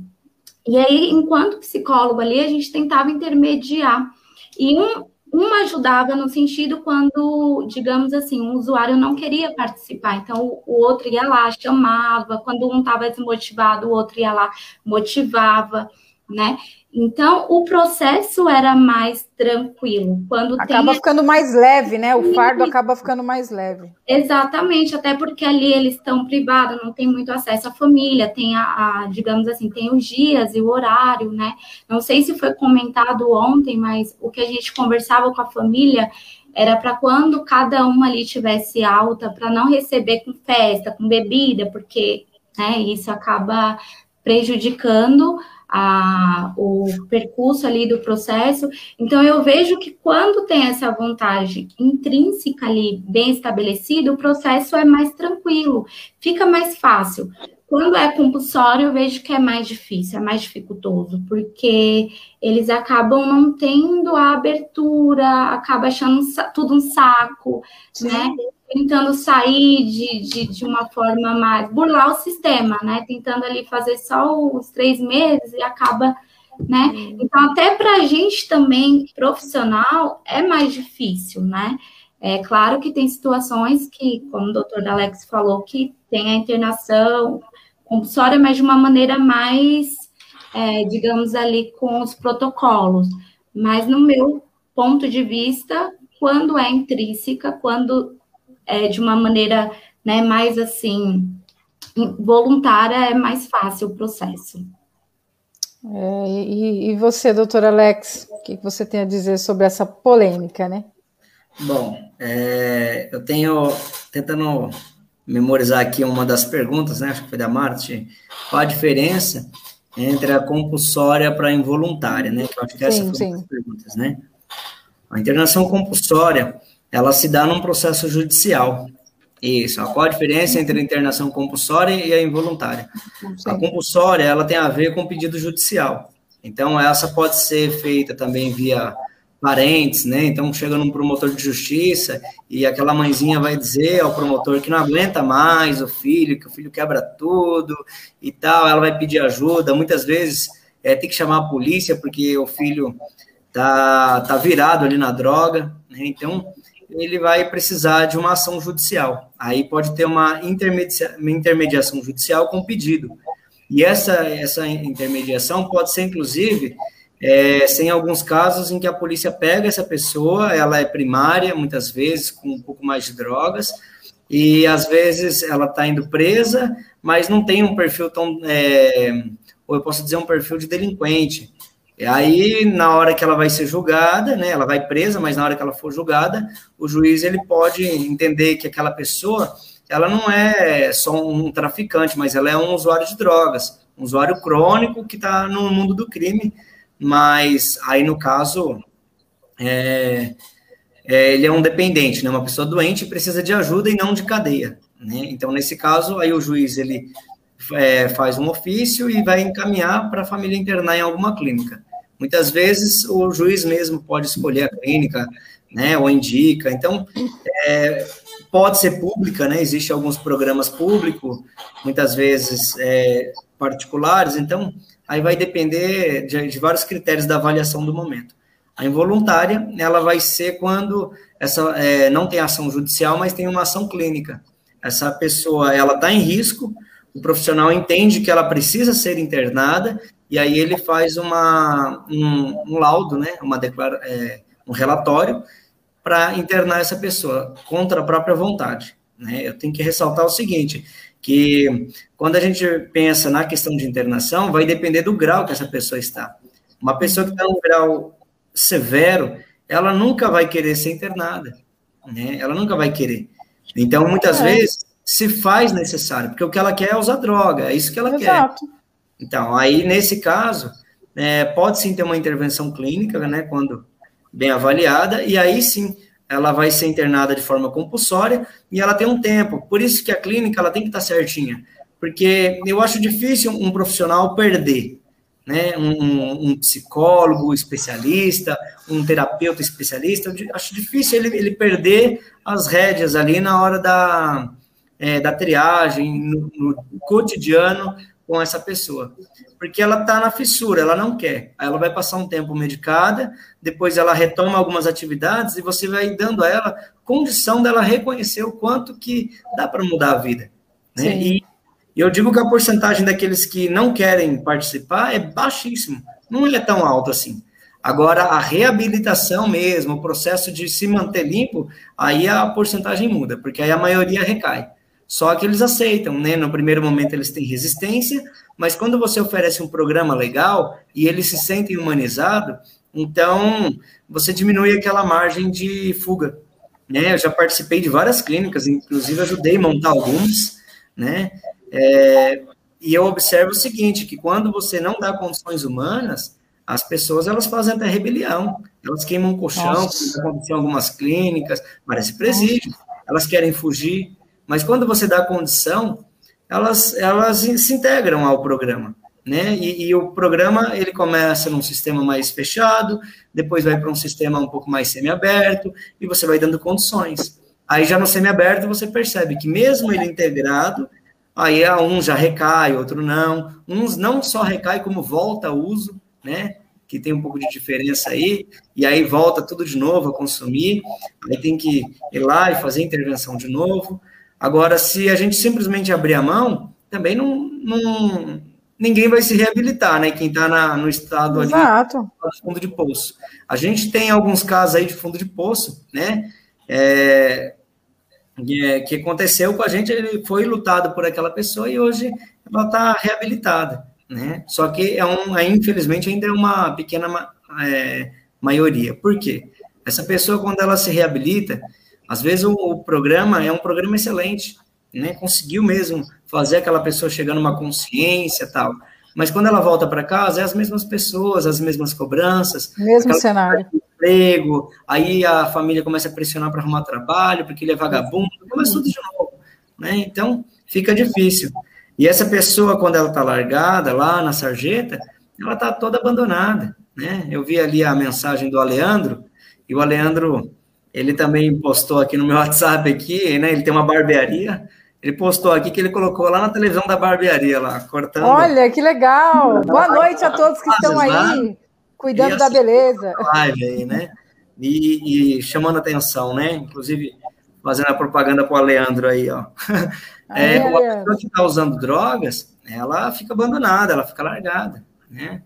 Speaker 3: E aí, enquanto psicólogo ali, a gente tentava intermediar. E um, uma ajudava no sentido quando, digamos assim, um usuário não queria participar, então o, outro ia lá, chamava, quando um estava desmotivado, o outro ia lá, motivava, né? Então, o processo era mais tranquilo. Quando
Speaker 1: acaba
Speaker 3: tem...
Speaker 1: ficando mais leve, né? O fardo acaba ficando mais leve.
Speaker 3: Exatamente, até porque ali eles estão privados, não tem muito acesso à família, tem a, a, digamos assim, tem os dias e o horário, né? Não sei se foi comentado ontem, mas o que a gente conversava com a família era para quando cada uma ali tivesse alta, para não receber com festa, com bebida, porque né, isso acaba prejudicando a, o percurso ali do processo. Então, eu vejo que quando tem essa vontade intrínseca ali bem estabelecida, o processo é mais tranquilo, fica mais fácil. Quando é compulsório, eu vejo que é mais difícil, é mais dificultoso, porque eles acabam não tendo a abertura, acaba achando tudo um saco, Sim. né? tentando sair de, de, de, uma forma mais burlar o sistema, né? Tentando ali fazer só os três meses e acaba, né? Então, até para a gente também, profissional, é mais difícil, né? É claro que tem situações que, como o doutor Alex falou, que tem a internação compulsória, mas de uma maneira mais, é, digamos ali, com os protocolos. Mas no meu ponto de vista, quando é intrínseca, quando é, de uma maneira né, mais assim voluntária, é mais fácil o processo.
Speaker 1: É, e, e, você, doutor Alex, o que você tem a dizer sobre essa polêmica, né?
Speaker 2: Bom, é, eu tenho tentando memorizar aqui uma das perguntas, né? Acho que foi da Marte. Qual a diferença entre a compulsória para a involuntária, né? Que eu acho que essa foi uma das perguntas, né? A internação compulsória ela se dá num processo judicial. Isso. Qual a diferença entre a internação compulsória e a involuntária? A compulsória, ela tem a ver com pedido judicial. Então, essa pode ser feita também via parentes, né? Então, chega num promotor de justiça e aquela mãezinha vai dizer ao promotor que não aguenta mais o filho, que o filho quebra tudo e tal. Ela vai pedir ajuda. Muitas vezes é, tem que chamar a polícia porque o filho tá, tá virado ali na droga, né? Então, ele vai precisar de uma ação judicial. Aí pode ter uma, intermedia uma intermediação judicial com pedido. E essa, essa intermediação pode ser, inclusive, é, sem alguns casos em que a polícia pega essa pessoa, ela é primária, muitas vezes, com um pouco mais de drogas, e às vezes ela está indo presa, mas não tem um perfil tão, é, ou eu posso dizer, um perfil de delinquente. E aí, na hora que ela vai ser julgada, né, ela vai presa, mas na hora que ela for julgada, o juiz ele pode entender que aquela pessoa, ela não é só um traficante, mas ela é um usuário de drogas, um usuário crônico que está no mundo do crime, mas aí no caso, é, é, ele é um dependente, né, uma pessoa doente precisa de ajuda e não de cadeia, né? Então, nesse caso, aí o juiz ele é, faz um ofício e vai encaminhar para a família internar em alguma clínica. Muitas vezes o juiz mesmo pode escolher a clínica, né, ou indica. Então, é, pode ser pública, né? Existem alguns programas públicos, muitas vezes é, particulares. Então, aí vai depender de, de, vários critérios da avaliação do momento. A involuntária, ela vai ser quando essa é, não tem ação judicial, mas tem uma ação clínica. Essa pessoa, ela está em risco, o profissional entende que ela precisa ser internada e aí ele faz uma, um, um laudo, né, uma declara, é, um relatório para internar essa pessoa contra a própria vontade. Né? Eu tenho que ressaltar o seguinte, que quando a gente pensa na questão de internação, vai depender do grau que essa pessoa está. Uma pessoa que está num grau severo, ela nunca vai querer ser internada, né? Ela nunca vai querer. Então, muitas é. vezes, se faz necessário, porque o que ela quer é usar droga, é isso que ela Exato. quer. Então, aí, nesse caso, é, pode sim ter uma intervenção clínica, né, quando bem avaliada, e aí sim, ela vai ser internada de forma compulsória, e ela tem um tempo, por isso que a clínica, ela tem que estar certinha, porque eu acho difícil um profissional perder, né? Um, um psicólogo especialista, um terapeuta especialista, acho difícil ele, ele perder as rédeas ali na hora da, é, da triagem, no, no cotidiano com essa pessoa. Porque ela está na fissura, ela não quer. Aí ela vai passar um tempo medicada, depois ela retoma algumas atividades e você vai dando a ela condição dela reconhecer o quanto que dá para mudar a vida. Né? E eu digo que a porcentagem daqueles que não querem participar é baixíssimo, não é tão alto assim. Agora, a reabilitação mesmo, o processo de se manter limpo, aí a porcentagem muda, porque aí a maioria recai. Só que eles aceitam, né? No primeiro momento eles têm resistência, mas quando você oferece um programa legal e eles se sentem humanizados, então você diminui aquela margem de fuga. Né? Eu já participei de várias clínicas, inclusive ajudei a montar algumas, né? É, e eu observo o seguinte, que quando você não dá condições humanas, as pessoas elas fazem até rebelião, elas queimam colchão, como aconteceu em algumas clínicas, parece presídio, elas querem fugir, mas quando você dá condição, elas, elas se integram ao programa. Né? E, e, o programa ele começa num sistema mais fechado, depois vai para um sistema um pouco mais semi-aberto, e você vai dando condições. Aí já no semi-aberto você percebe que mesmo ele integrado, aí um já recai, outro não. Uns não só recai, como volta ao uso, né? Que tem um pouco de diferença aí, e aí volta tudo de novo a consumir, aí tem que ir lá e fazer intervenção de novo. Agora, se a gente simplesmente abrir a mão, também não, não ninguém vai se reabilitar, né? Quem está no estado ali
Speaker 1: Exato.
Speaker 2: de fundo de poço. A gente tem alguns casos aí de fundo de poço, né? É, é, que aconteceu com a gente, ele foi lutado por aquela pessoa e hoje ela está reabilitada, né? Só que é um, infelizmente ainda é uma pequena é, maioria. Por quê? Essa pessoa quando ela se reabilita, às vezes o, o programa é um programa excelente, né? Conseguiu mesmo fazer aquela pessoa chegar numa consciência tal. Mas quando ela volta para casa, é as mesmas pessoas, as mesmas cobranças.
Speaker 1: Mesmo cenário.
Speaker 2: Emprego, aí a família começa a pressionar para arrumar trabalho, porque ele é vagabundo, começa tudo de novo. Né? Então, fica difícil. E essa pessoa, quando ela está largada lá na sarjeta, ela está toda abandonada. Né? Eu vi ali a mensagem do Aleandro, e o Aleandro ele também postou aqui no meu <laughs> WhatsApp aqui, né? Ele tem uma barbearia. Ele postou aqui que ele colocou lá na televisão da barbearia lá, cortando.
Speaker 1: Olha, que legal! Boa noite a todos que estão aí, cuidando da beleza. <laughs>
Speaker 2: Live aí, né? E, e, chamando atenção, né? Inclusive fazendo a propaganda para o Leandro aí, ó. <laughs> É, uma pessoa que está usando drogas, ela fica abandonada, ela fica largada, né?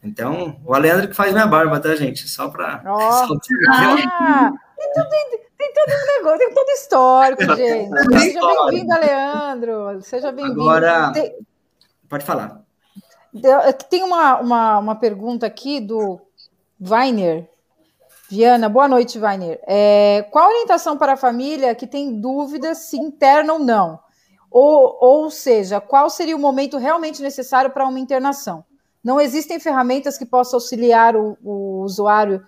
Speaker 2: Então, o Aleandro que faz minha barba, tá, gente? Só para.
Speaker 1: Oh. Ah, tem, tudo, tem, tem todo um negócio, tem todo histórico, gente. Seja bem-vindo, Leandro. Seja bem-vindo.
Speaker 2: Agora, tem... pode falar.
Speaker 1: Tem uma, uma, uma pergunta aqui do Weiner. Viana, boa noite, Weiner. É, qual a orientação para a família que tem dúvidas se interna ou não? Ou, ou seja, qual seria o momento realmente necessário para uma internação? Não existem ferramentas que possam auxiliar o, o usuário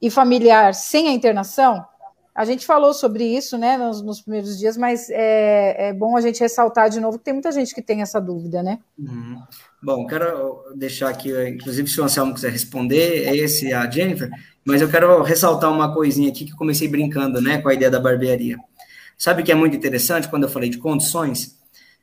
Speaker 1: e familiar sem a internação? A gente falou sobre isso, né, nos, nos primeiros dias, mas é, é, bom a gente ressaltar de novo que tem muita gente que tem essa dúvida, né?
Speaker 2: Uhum. Bom, quero deixar aqui, inclusive, se o Anselmo quiser responder, é esse a Jennifer, mas eu quero ressaltar uma coisinha aqui que comecei brincando, né, com a ideia da barbearia. Sabe que é muito interessante quando eu falei de condições?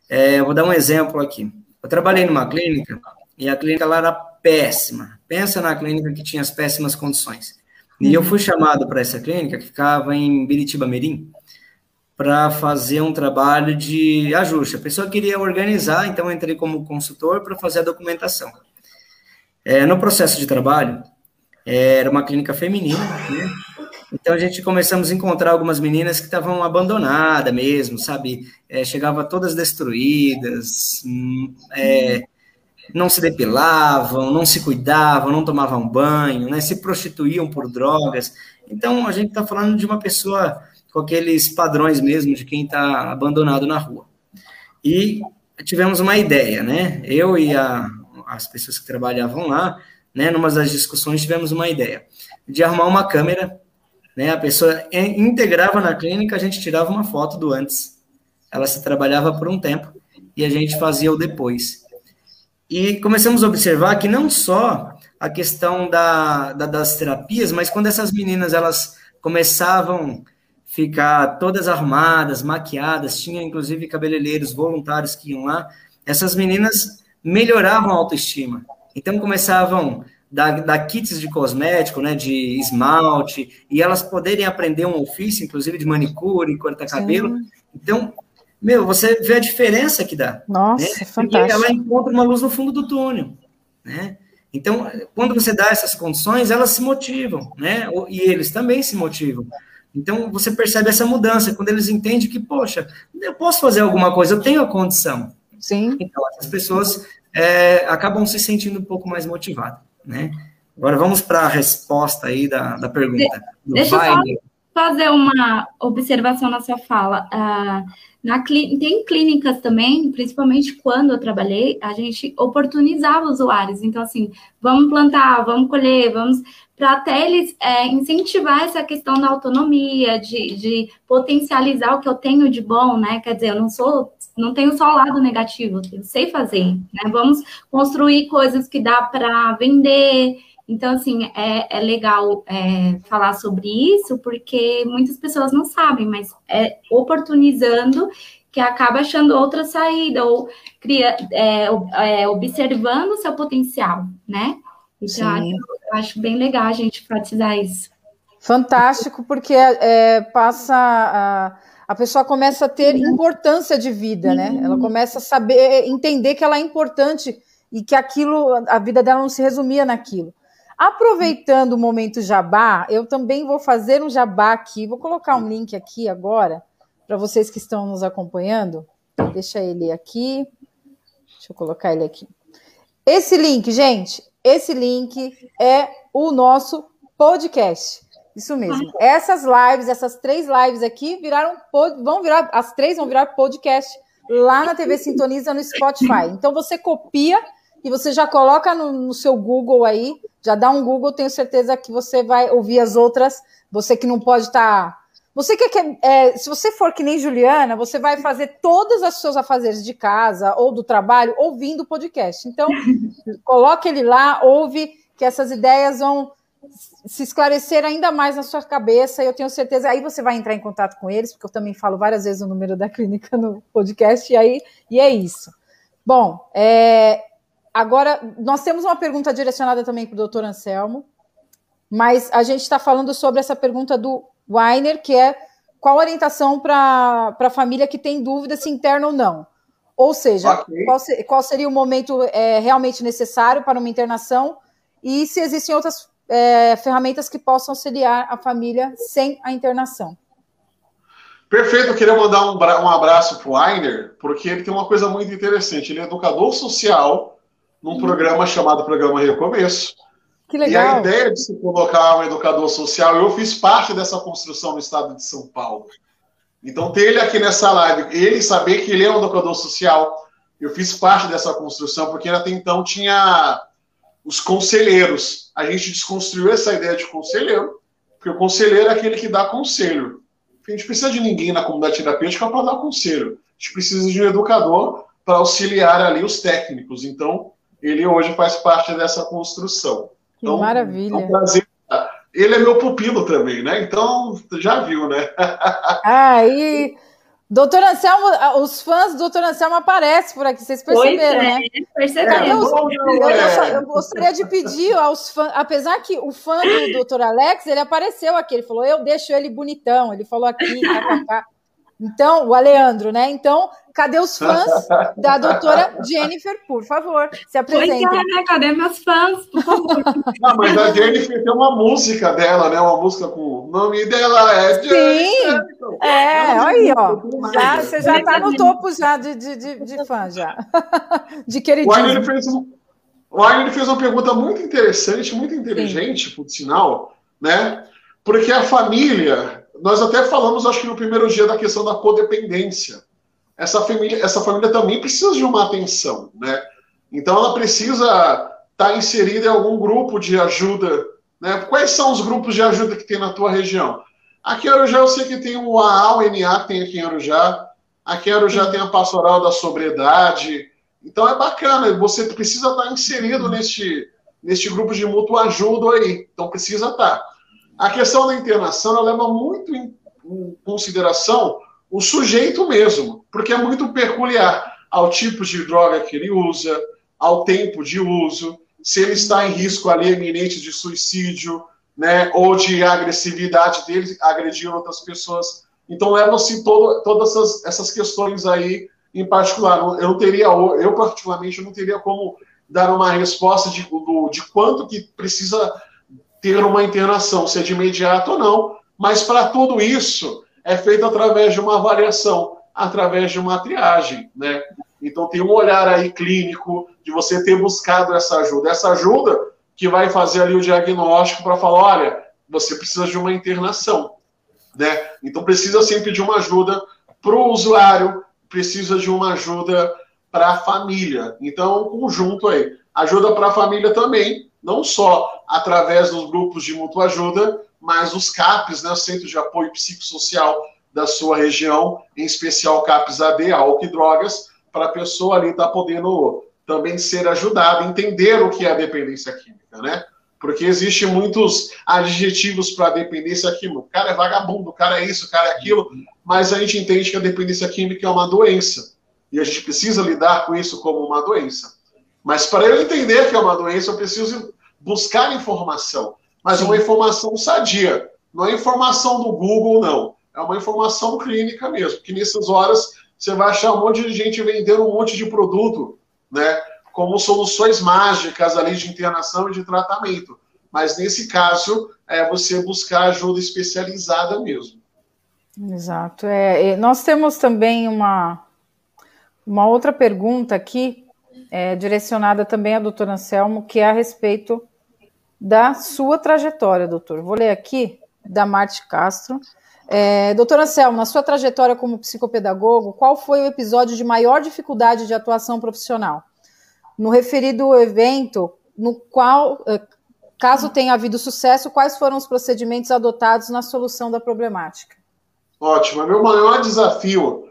Speaker 2: É, eu vou dar um exemplo aqui. Eu trabalhei numa clínica e a clínica lá era péssima. Pensa na clínica que tinha as péssimas condições. E eu fui chamado para essa clínica, que ficava em Biritiba Mirim, para fazer um trabalho de ajuste. A pessoa queria organizar, então entrei como consultor para fazer a documentação. É, no processo de trabalho, é, era uma clínica feminina, né? Então a gente começamos a encontrar algumas meninas que estavam abandonadas mesmo, sabe? É, chegava todas destruídas, hum, é, não se depilavam, não se cuidavam, não tomavam banho, né, se prostituíam por drogas. Então, a gente está falando de uma pessoa com aqueles padrões mesmo de quem está abandonado na rua. E tivemos uma ideia, né? Eu e a, as pessoas que trabalhavam lá, né, numa das discussões, tivemos uma ideia de arrumar uma câmera, né? A pessoa integrava na clínica, a gente tirava uma foto do antes. Ela se trabalhava por um tempo e a gente fazia o depois. E começamos a observar que não só a questão da, da, das terapias, mas quando essas meninas elas começavam a ficar todas arrumadas, maquiadas, tinha inclusive cabeleireiros voluntários que iam lá, essas meninas melhoravam a autoestima. Então começavam da, da kits de cosmético, né, de esmalte, e elas poderem aprender um ofício, inclusive de manicure, cortar cabelo. Então, meu, você vê a diferença que dá.
Speaker 1: Nossa,
Speaker 2: né?
Speaker 1: fantástico. Porque
Speaker 2: ela encontra uma luz no fundo do túnel, né? Então, quando você dá essas condições, elas se motivam, né? E eles também se motivam. Então, você percebe essa mudança, quando eles entendem que, poxa, eu posso fazer alguma coisa, eu tenho a condição.
Speaker 1: Sim.
Speaker 2: Então, as pessoas é, acabam se sentindo um pouco mais motivadas, né? Agora, vamos para a resposta aí da, da pergunta.
Speaker 3: De, deixa eu fazer uma observação na sua fala. Uh, na, tem clínicas também, principalmente quando eu trabalhei, a gente oportunizava usuários. Então, assim, vamos plantar, vamos colher, vamos. Para até eles é, incentivar essa questão da autonomia, de, de potencializar o que eu tenho de bom, né? Quer dizer, eu não sou, não tenho só o lado negativo, eu sei fazer, né? Vamos construir coisas que dá para vender. Então, assim, é, é legal é, falar sobre isso, porque muitas pessoas não sabem, mas é oportunizando que acaba achando outra saída, ou cria, é, é, observando o seu potencial, né? Então, eu acho bem legal a gente enfatizar isso.
Speaker 1: Fantástico, porque é, passa a, a pessoa começa a ter importância de vida, né? Ela começa a saber, entender que ela é importante e que aquilo, a vida dela não se resumia naquilo. Aproveitando o momento jabá, eu também vou fazer um jabá aqui. Vou colocar um link aqui agora para vocês que estão nos acompanhando. Deixa ele aqui. Deixa eu colocar ele aqui. Esse link, gente, esse link é o nosso podcast. Isso mesmo. Essas lives, essas três lives aqui viraram vão virar as três vão virar podcast lá na TV Sintoniza no Spotify. Então você copia e você já coloca no, no, seu Google aí, já dá um Google, tenho certeza que você vai ouvir as outras. Você que não pode estar. Tá... Você que quer. É, se você for que nem Juliana, você vai fazer todos os seus afazeres de casa ou do trabalho ouvindo o podcast. Então, <laughs> coloque ele lá, ouve, que essas ideias vão se esclarecer ainda mais na sua cabeça, e eu tenho certeza, aí você vai entrar em contato com eles, porque eu também falo várias vezes o número da <laughs> clínica no podcast, e aí e é isso. Bom, é, Agora, nós temos uma pergunta direcionada também para o doutor Anselmo, mas a gente está falando sobre essa pergunta do Weiner, que é qual a orientação para a família que tem dúvida se interna ou não. Ou seja, okay. qual, qual, seria o momento é, realmente necessário para uma internação e se existem outras é, ferramentas que possam auxiliar a família sem a internação.
Speaker 4: Perfeito, eu queria mandar um, um abraço para o Weiner, porque ele tem uma coisa muito interessante. Ele é educador social num programa chamado Programa Recomeço.
Speaker 1: Que legal.
Speaker 4: E a ideia de se colocar um educador social, eu fiz parte dessa construção no estado de São Paulo. Então, ter ele aqui nessa live, ele saber que ele é um educador social, eu fiz parte dessa construção, porque até então tinha os conselheiros. A gente desconstruiu essa ideia de conselheiro, porque o conselheiro é aquele que dá conselho. A gente precisa de ninguém na comunidade terapêutica para dar conselho. A gente precisa de um educador para auxiliar ali os técnicos. Então, ele hoje faz parte dessa construção.
Speaker 1: Que então, maravilha. É um prazer.
Speaker 4: Ele é meu pupilo também, né? Então, já viu, né? <laughs>
Speaker 1: Ah, e Doutor Anselmo, os fãs do Doutor Anselmo aparecem por aqui, vocês perceberam,
Speaker 3: é,
Speaker 1: né?
Speaker 3: Percebemos.
Speaker 1: Eu, eu, eu, eu, gostaria de pedir aos fãs, apesar que o fã do Doutor Alex, ele apareceu aqui, ele falou, eu deixo ele bonitão, ele falou aqui, Então, o Aleandro, né? Então, cadê os fãs da doutora Jennifer, por favor, se apresentem. Pois é,
Speaker 3: né? Cadê meus fãs, por favor?
Speaker 4: Não, <laughs> mas a Jennifer tem uma música dela, né? Uma música com o nome dela é
Speaker 1: Jennifer. Sim, é, olha aí, ó. Já, você já está no topo já de, de, de, de fã, já. <laughs> De queridinho. O
Speaker 4: fez, um, fez uma pergunta muito interessante, muito inteligente, Sim. por sinal, né? Porque a família nós até falamos, acho que no primeiro dia, da questão da codependência. Essa família, essa família também precisa de uma atenção, né? Então ela precisa estar tá inserida em algum grupo de ajuda, né? Quais são os grupos de ajuda que tem na tua região? Aqui em Arujá eu sei que tem o AA, o NA que tem aqui em Arujá, A Quero já tem a pastoral da sobriedade. Então é bacana, você precisa estar inserido neste, neste grupo de mútuo ajuda aí. Então precisa estar. A questão da internação leva muito em, consideração o sujeito mesmo, porque é muito peculiar ao tipo de droga que ele usa, ao tempo de uso, se ele está em risco ali iminente de suicídio, né, ou de agressividade dele agredir outras pessoas. Então levam-se todas essas, essas questões aí em particular. Eu teria, eu particularmente não teria como dar uma resposta de, do, de quanto que precisa ter uma internação, se é de imediato ou não. Mas para tudo isso é feito através de uma avaliação, através de uma triagem, né? Então tem um olhar aí clínico de você ter buscado essa ajuda. Essa ajuda que vai fazer ali o diagnóstico para falar, olha, você precisa de uma internação, né? Então precisa sempre de uma ajuda para o usuário, precisa de uma ajuda para a família. Então, um conjunto aí. Ajuda para a família também, não só através dos grupos de mútua ajuda, mas os CAPs, né, Centro de Apoio Psicossocial da sua região, em especial CAPs AD, álcool e drogas, para a pessoa ali estar tá podendo também ser ajudada, entender o que é a dependência química, né? Porque existem muitos adjetivos para dependência química. O cara é vagabundo, o cara é isso, o cara é aquilo, mas a gente entende que a dependência química é uma doença. E a gente precisa lidar com isso como uma doença. Mas para eu entender que é uma doença, eu preciso buscar informação. Mas é uma informação sadia. Não é informação do Google, não. É uma informação clínica mesmo. Porque nessas horas você vai achar um monte de gente vendendo um monte de produto né, como soluções mágicas ali de internação e de tratamento. Mas nesse caso, é você buscar ajuda especializada mesmo.
Speaker 1: Exato. É, nós temos também uma, uma outra pergunta aqui, é, direcionada também à doutora Anselmo, que é a respeito da sua trajetória, doutor. Vou ler aqui, da Marte Castro. É, doutora Anselmo, na sua trajetória como psicopedagogo, qual foi o episódio de maior dificuldade de atuação profissional? No referido evento, no qual, é, caso tenha havido sucesso, quais foram os procedimentos adotados na solução da problemática?
Speaker 4: Ótimo. Meu maior desafio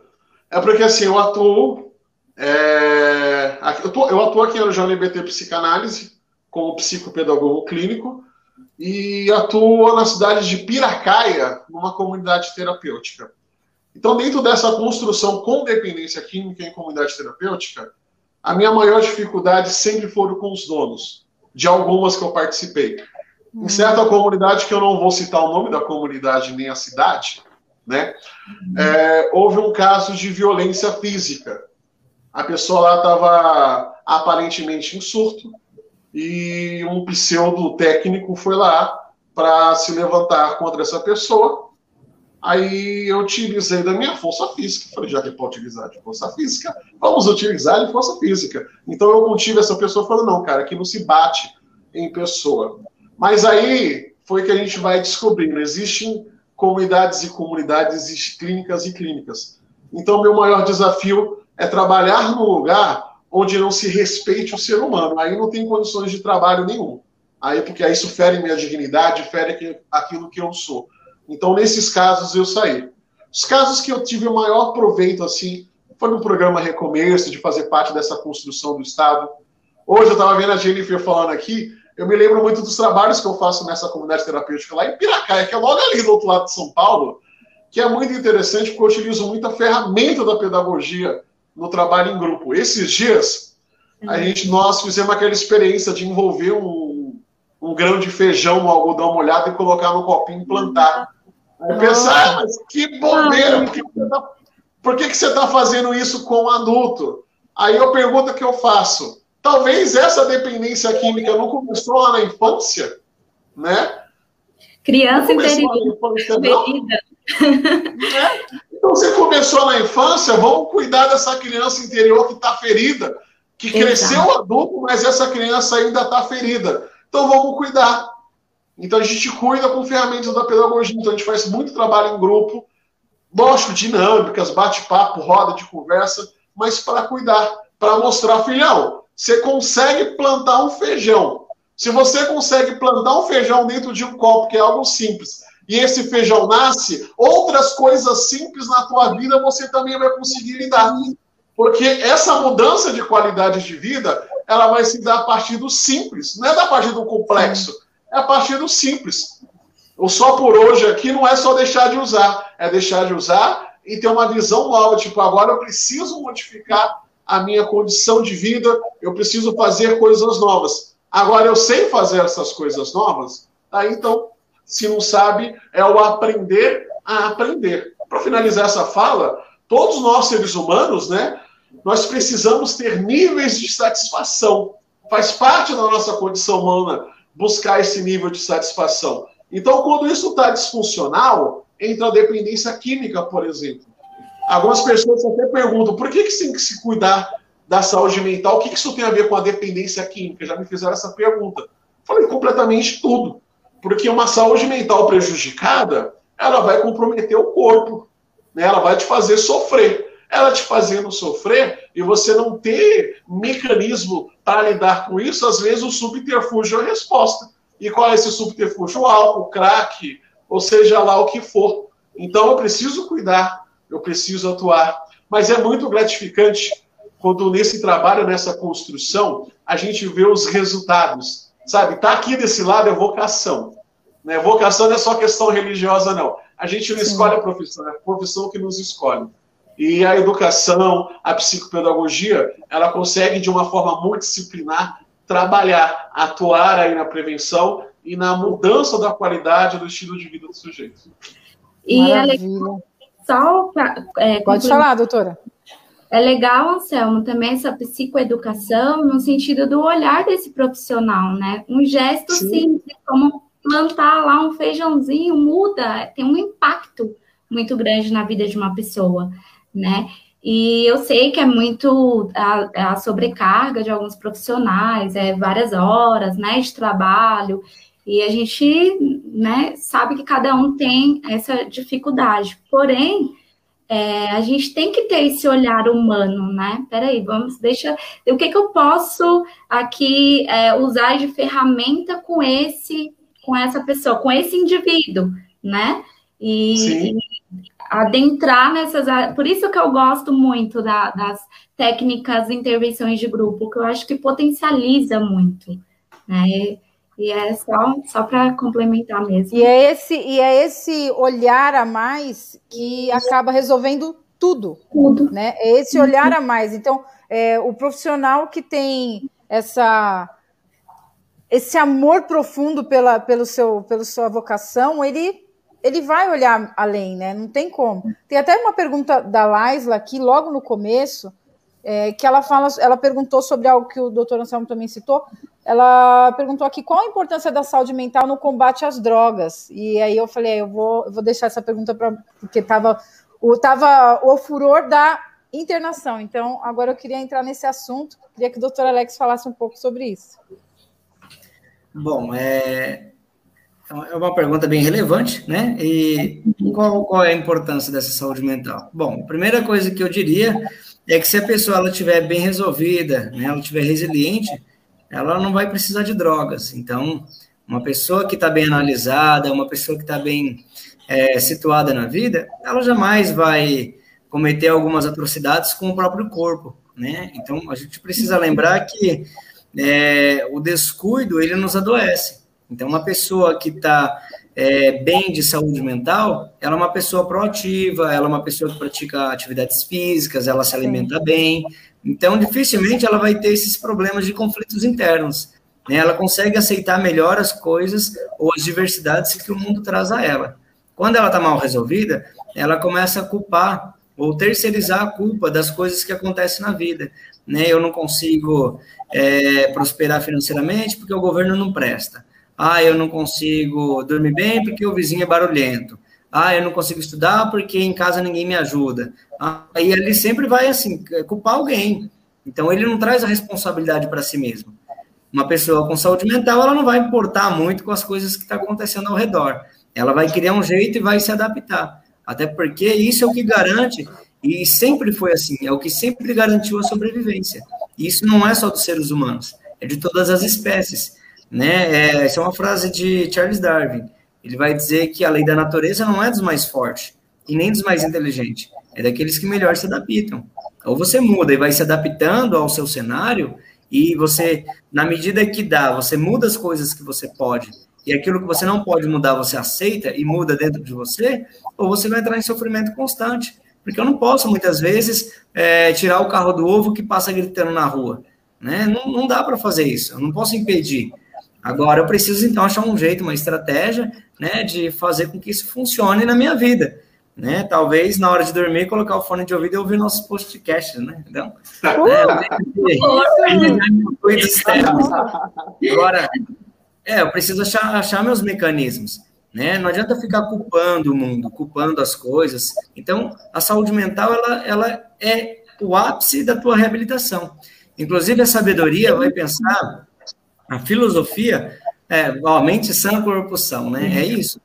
Speaker 4: é porque assim, eu atuo. É, eu, tô, eu atuo aqui no JNBT Psicanálise como psicopedagogo clínico e atuo na cidade de Piracaia, numa comunidade terapêutica. Então, dentro dessa construção com dependência química em comunidade terapêutica, a minha maior dificuldade sempre foram com os donos, de algumas que eu participei. Em certa comunidade, que eu não vou citar o nome da comunidade nem a cidade, né? É, houve um caso de violência física. A pessoa lá estava aparentemente em surto, e um pseudo técnico foi lá para se levantar contra essa pessoa. Aí eu utilizei da minha força física. Falei, já que pode utilizar de força física, vamos utilizar de força física. Então eu contive essa pessoa falando, não, cara, aqui não se bate em pessoa. Mas aí foi que a gente vai descobrindo. Existem comunidades e comunidades, clínicas e clínicas. Então, meu maior desafio é trabalhar no lugar onde não se respeite o ser humano. Aí não tem condições de trabalho nenhum. Aí, porque aí isso fere minha dignidade, fere aquilo que eu sou. Então, nesses casos, eu saí. Os casos que eu tive o maior proveito, assim, foi no programa Recomércio, de fazer parte dessa construção do Estado. Hoje eu estava vendo a Jennifer falando aqui, eu me lembro muito dos trabalhos que eu faço nessa comunidade terapêutica lá em Piracaia, que é logo ali do outro lado de São Paulo, que é muito interessante porque eu utilizo muita ferramenta da pedagogia no trabalho em grupo. Esses dias, a gente, nós fizemos aquela experiência de envolver um, um grão de feijão no algodão molhado e colocar no copinho e plantar. Aí pensar, ah, mas que bobeira, por que, tá, que, você está fazendo isso com um adulto? Aí a pergunta que eu faço, talvez essa dependência química não começou lá na infância, né?
Speaker 3: Criança interior,
Speaker 4: né? Então, você começou na infância, vamos cuidar dessa criança interior que está ferida, que Exato. cresceu adulto, mas essa criança ainda está ferida. Então, vamos cuidar. Então, a gente cuida com ferramentas da pedagogia. Então, a gente faz muito trabalho em grupo, lógico, dinâmicas, bate-papo, roda de conversa, mas para cuidar, para mostrar, filhão, você consegue plantar um feijão. Se você consegue plantar um feijão dentro de um copo, que é algo simples, e esse feijão nasce, outras coisas simples na tua vida você também vai conseguir lidar. Porque essa mudança de qualidade de vida, ela vai se dar a partir do simples, não é da partir do complexo, é a partir do simples. O só por hoje aqui não é só deixar de usar, é deixar de usar e ter uma visão nova, tipo, agora eu preciso modificar a minha condição de vida, eu preciso fazer coisas novas. Agora eu sei fazer essas coisas novas, aí então, se não sabe, é o aprender a aprender. Para finalizar essa fala, todos nós seres humanos, né, nós precisamos ter níveis de satisfação. Faz parte da nossa condição humana buscar esse nível de satisfação. Então, quando isso está disfuncional, entra a dependência química, por exemplo. Algumas pessoas até perguntam por que, que tem que se cuidar da saúde mental? O que, que isso tem a ver com a dependência química? Já me fizeram essa pergunta. Falei completamente tudo. Porque uma saúde mental prejudicada, ela vai comprometer o corpo. Né? Ela vai te fazer sofrer. Ela te fazendo sofrer e você não ter mecanismo para lidar com isso, às vezes o subterfúgio é a resposta. E qual é esse subterfúgio? O álcool, crack, ou seja lá o que for. Então eu preciso cuidar, eu preciso atuar. Mas é muito gratificante quando nesse trabalho, nessa construção, a gente vê os resultados. Sabe, tá aqui desse lado é vocação. Né? Vocação não é só questão religiosa, não. A gente não Sim. escolhe a profissão, é a profissão que nos escolhe. E a educação, a psicopedagogia, ela consegue, de uma forma multidisciplinar, trabalhar, atuar aí na prevenção e na mudança da qualidade do estilo de vida do sujeito.
Speaker 1: E é legal, só pra, é, Pode falar, doutora.
Speaker 3: É legal, Anselmo, também essa psicoeducação no sentido do olhar desse profissional, né? Um gesto Sim. simples, como plantar lá um feijãozinho, muda, tem um impacto muito grande na vida de uma pessoa, né? E eu sei que é muito a, a, sobrecarga de alguns profissionais, é várias horas, né, de trabalho, e a gente, né, sabe que cada um tem essa dificuldade. Porém, é, a gente tem que ter esse olhar humano, né? Peraí, vamos, deixa. O que, que eu posso aqui é, usar de ferramenta com esse, com essa pessoa, com esse indivíduo, né? E, Sim adentrar nessas áreas. Por isso que eu gosto muito da, das técnicas de intervenções de grupo, que eu acho que potencializa muito, né? E é só, só para complementar mesmo.
Speaker 1: E é, esse, e é esse olhar a mais que acaba resolvendo tudo. Tudo. Né? É esse olhar a mais. Então, é, o profissional que tem essa esse amor profundo pela, pelo seu, pela sua vocação, ele ele vai olhar além, né? Não tem como. Tem até uma pergunta da Laisla aqui, logo no começo, é, que ela fala, ela perguntou sobre algo que o doutor Anselmo também citou. Ela perguntou aqui qual a importância da saúde mental no combate às drogas. E aí eu falei, eu vou, eu vou deixar essa pergunta para porque estava o, tava o furor da internação. Então, agora eu queria entrar nesse assunto. Queria que o doutor Alex falasse um pouco sobre isso.
Speaker 2: Bom, é, é uma pergunta bem relevante, né? E qual, qual, é a importância dessa saúde mental? Bom, a primeira coisa que eu diria é que se a pessoa ela estiver bem resolvida, né, ela estiver resiliente, ela não vai precisar de drogas. Então, uma pessoa que está bem analisada, uma pessoa que está bem é, situada na vida, ela jamais vai cometer algumas atrocidades com o próprio corpo, né? Então, a gente precisa lembrar que é, o descuido, ele nos adoece. Então, uma pessoa que está é, bem de saúde mental, ela é uma pessoa proativa, ela é uma pessoa que pratica atividades físicas, ela se alimenta bem. Então, dificilmente ela vai ter esses problemas de conflitos internos. Né? Ela consegue aceitar melhor as coisas ou as diversidades que o mundo traz a ela. Quando ela está mal resolvida, ela começa a culpar ou terceirizar a culpa das coisas que acontecem na vida. Né? Eu não consigo é, prosperar financeiramente porque o governo não presta. Ah, eu não consigo dormir bem porque o vizinho é barulhento. Ah, eu não consigo estudar porque em casa ninguém me ajuda. E ele sempre vai assim culpar alguém. Então ele não traz a responsabilidade para si mesmo. Uma pessoa com saúde mental, ela não vai importar muito com as coisas que estão tá acontecendo ao redor. Ela vai criar um jeito e vai se adaptar. Até porque isso é o que garante, e sempre foi assim, é o que sempre garantiu a sobrevivência. Isso não é só dos seres humanos, é de todas as espécies. Né? É, essa é uma frase de Charles Darwin. ele vai dizer que a lei da natureza não é dos mais fortes e nem dos mais inteligentes, é daqueles que melhor se adaptam. Ou você muda e vai se adaptando ao seu cenário, e você, na medida que dá, você muda as coisas que você pode, e aquilo que você não pode mudar, você aceita e muda dentro de você, ou você vai entrar em sofrimento constante. Porque eu não posso, muitas vezes, é, tirar o carro do ovo que passa gritando na rua. Né? Não, não dá para fazer isso, eu não posso impedir. Agora, eu preciso, então, achar um jeito, uma estratégia né, de fazer com que isso funcione na minha vida né? Talvez na hora de dormir colocar o fone de ouvido e ouvir nossos podcasts, né? Então, uh, <laughs> Agora, é, eu preciso achar, achar meus mecanismos, né? Não adianta ficar culpando o mundo, culpando as coisas. Então, a saúde mental, ela, ela é o ápice da tua reabilitação. Inclusive, a sabedoria vai pensar, a filosofia, é, ó, mente sã, corpo são, né? É isso.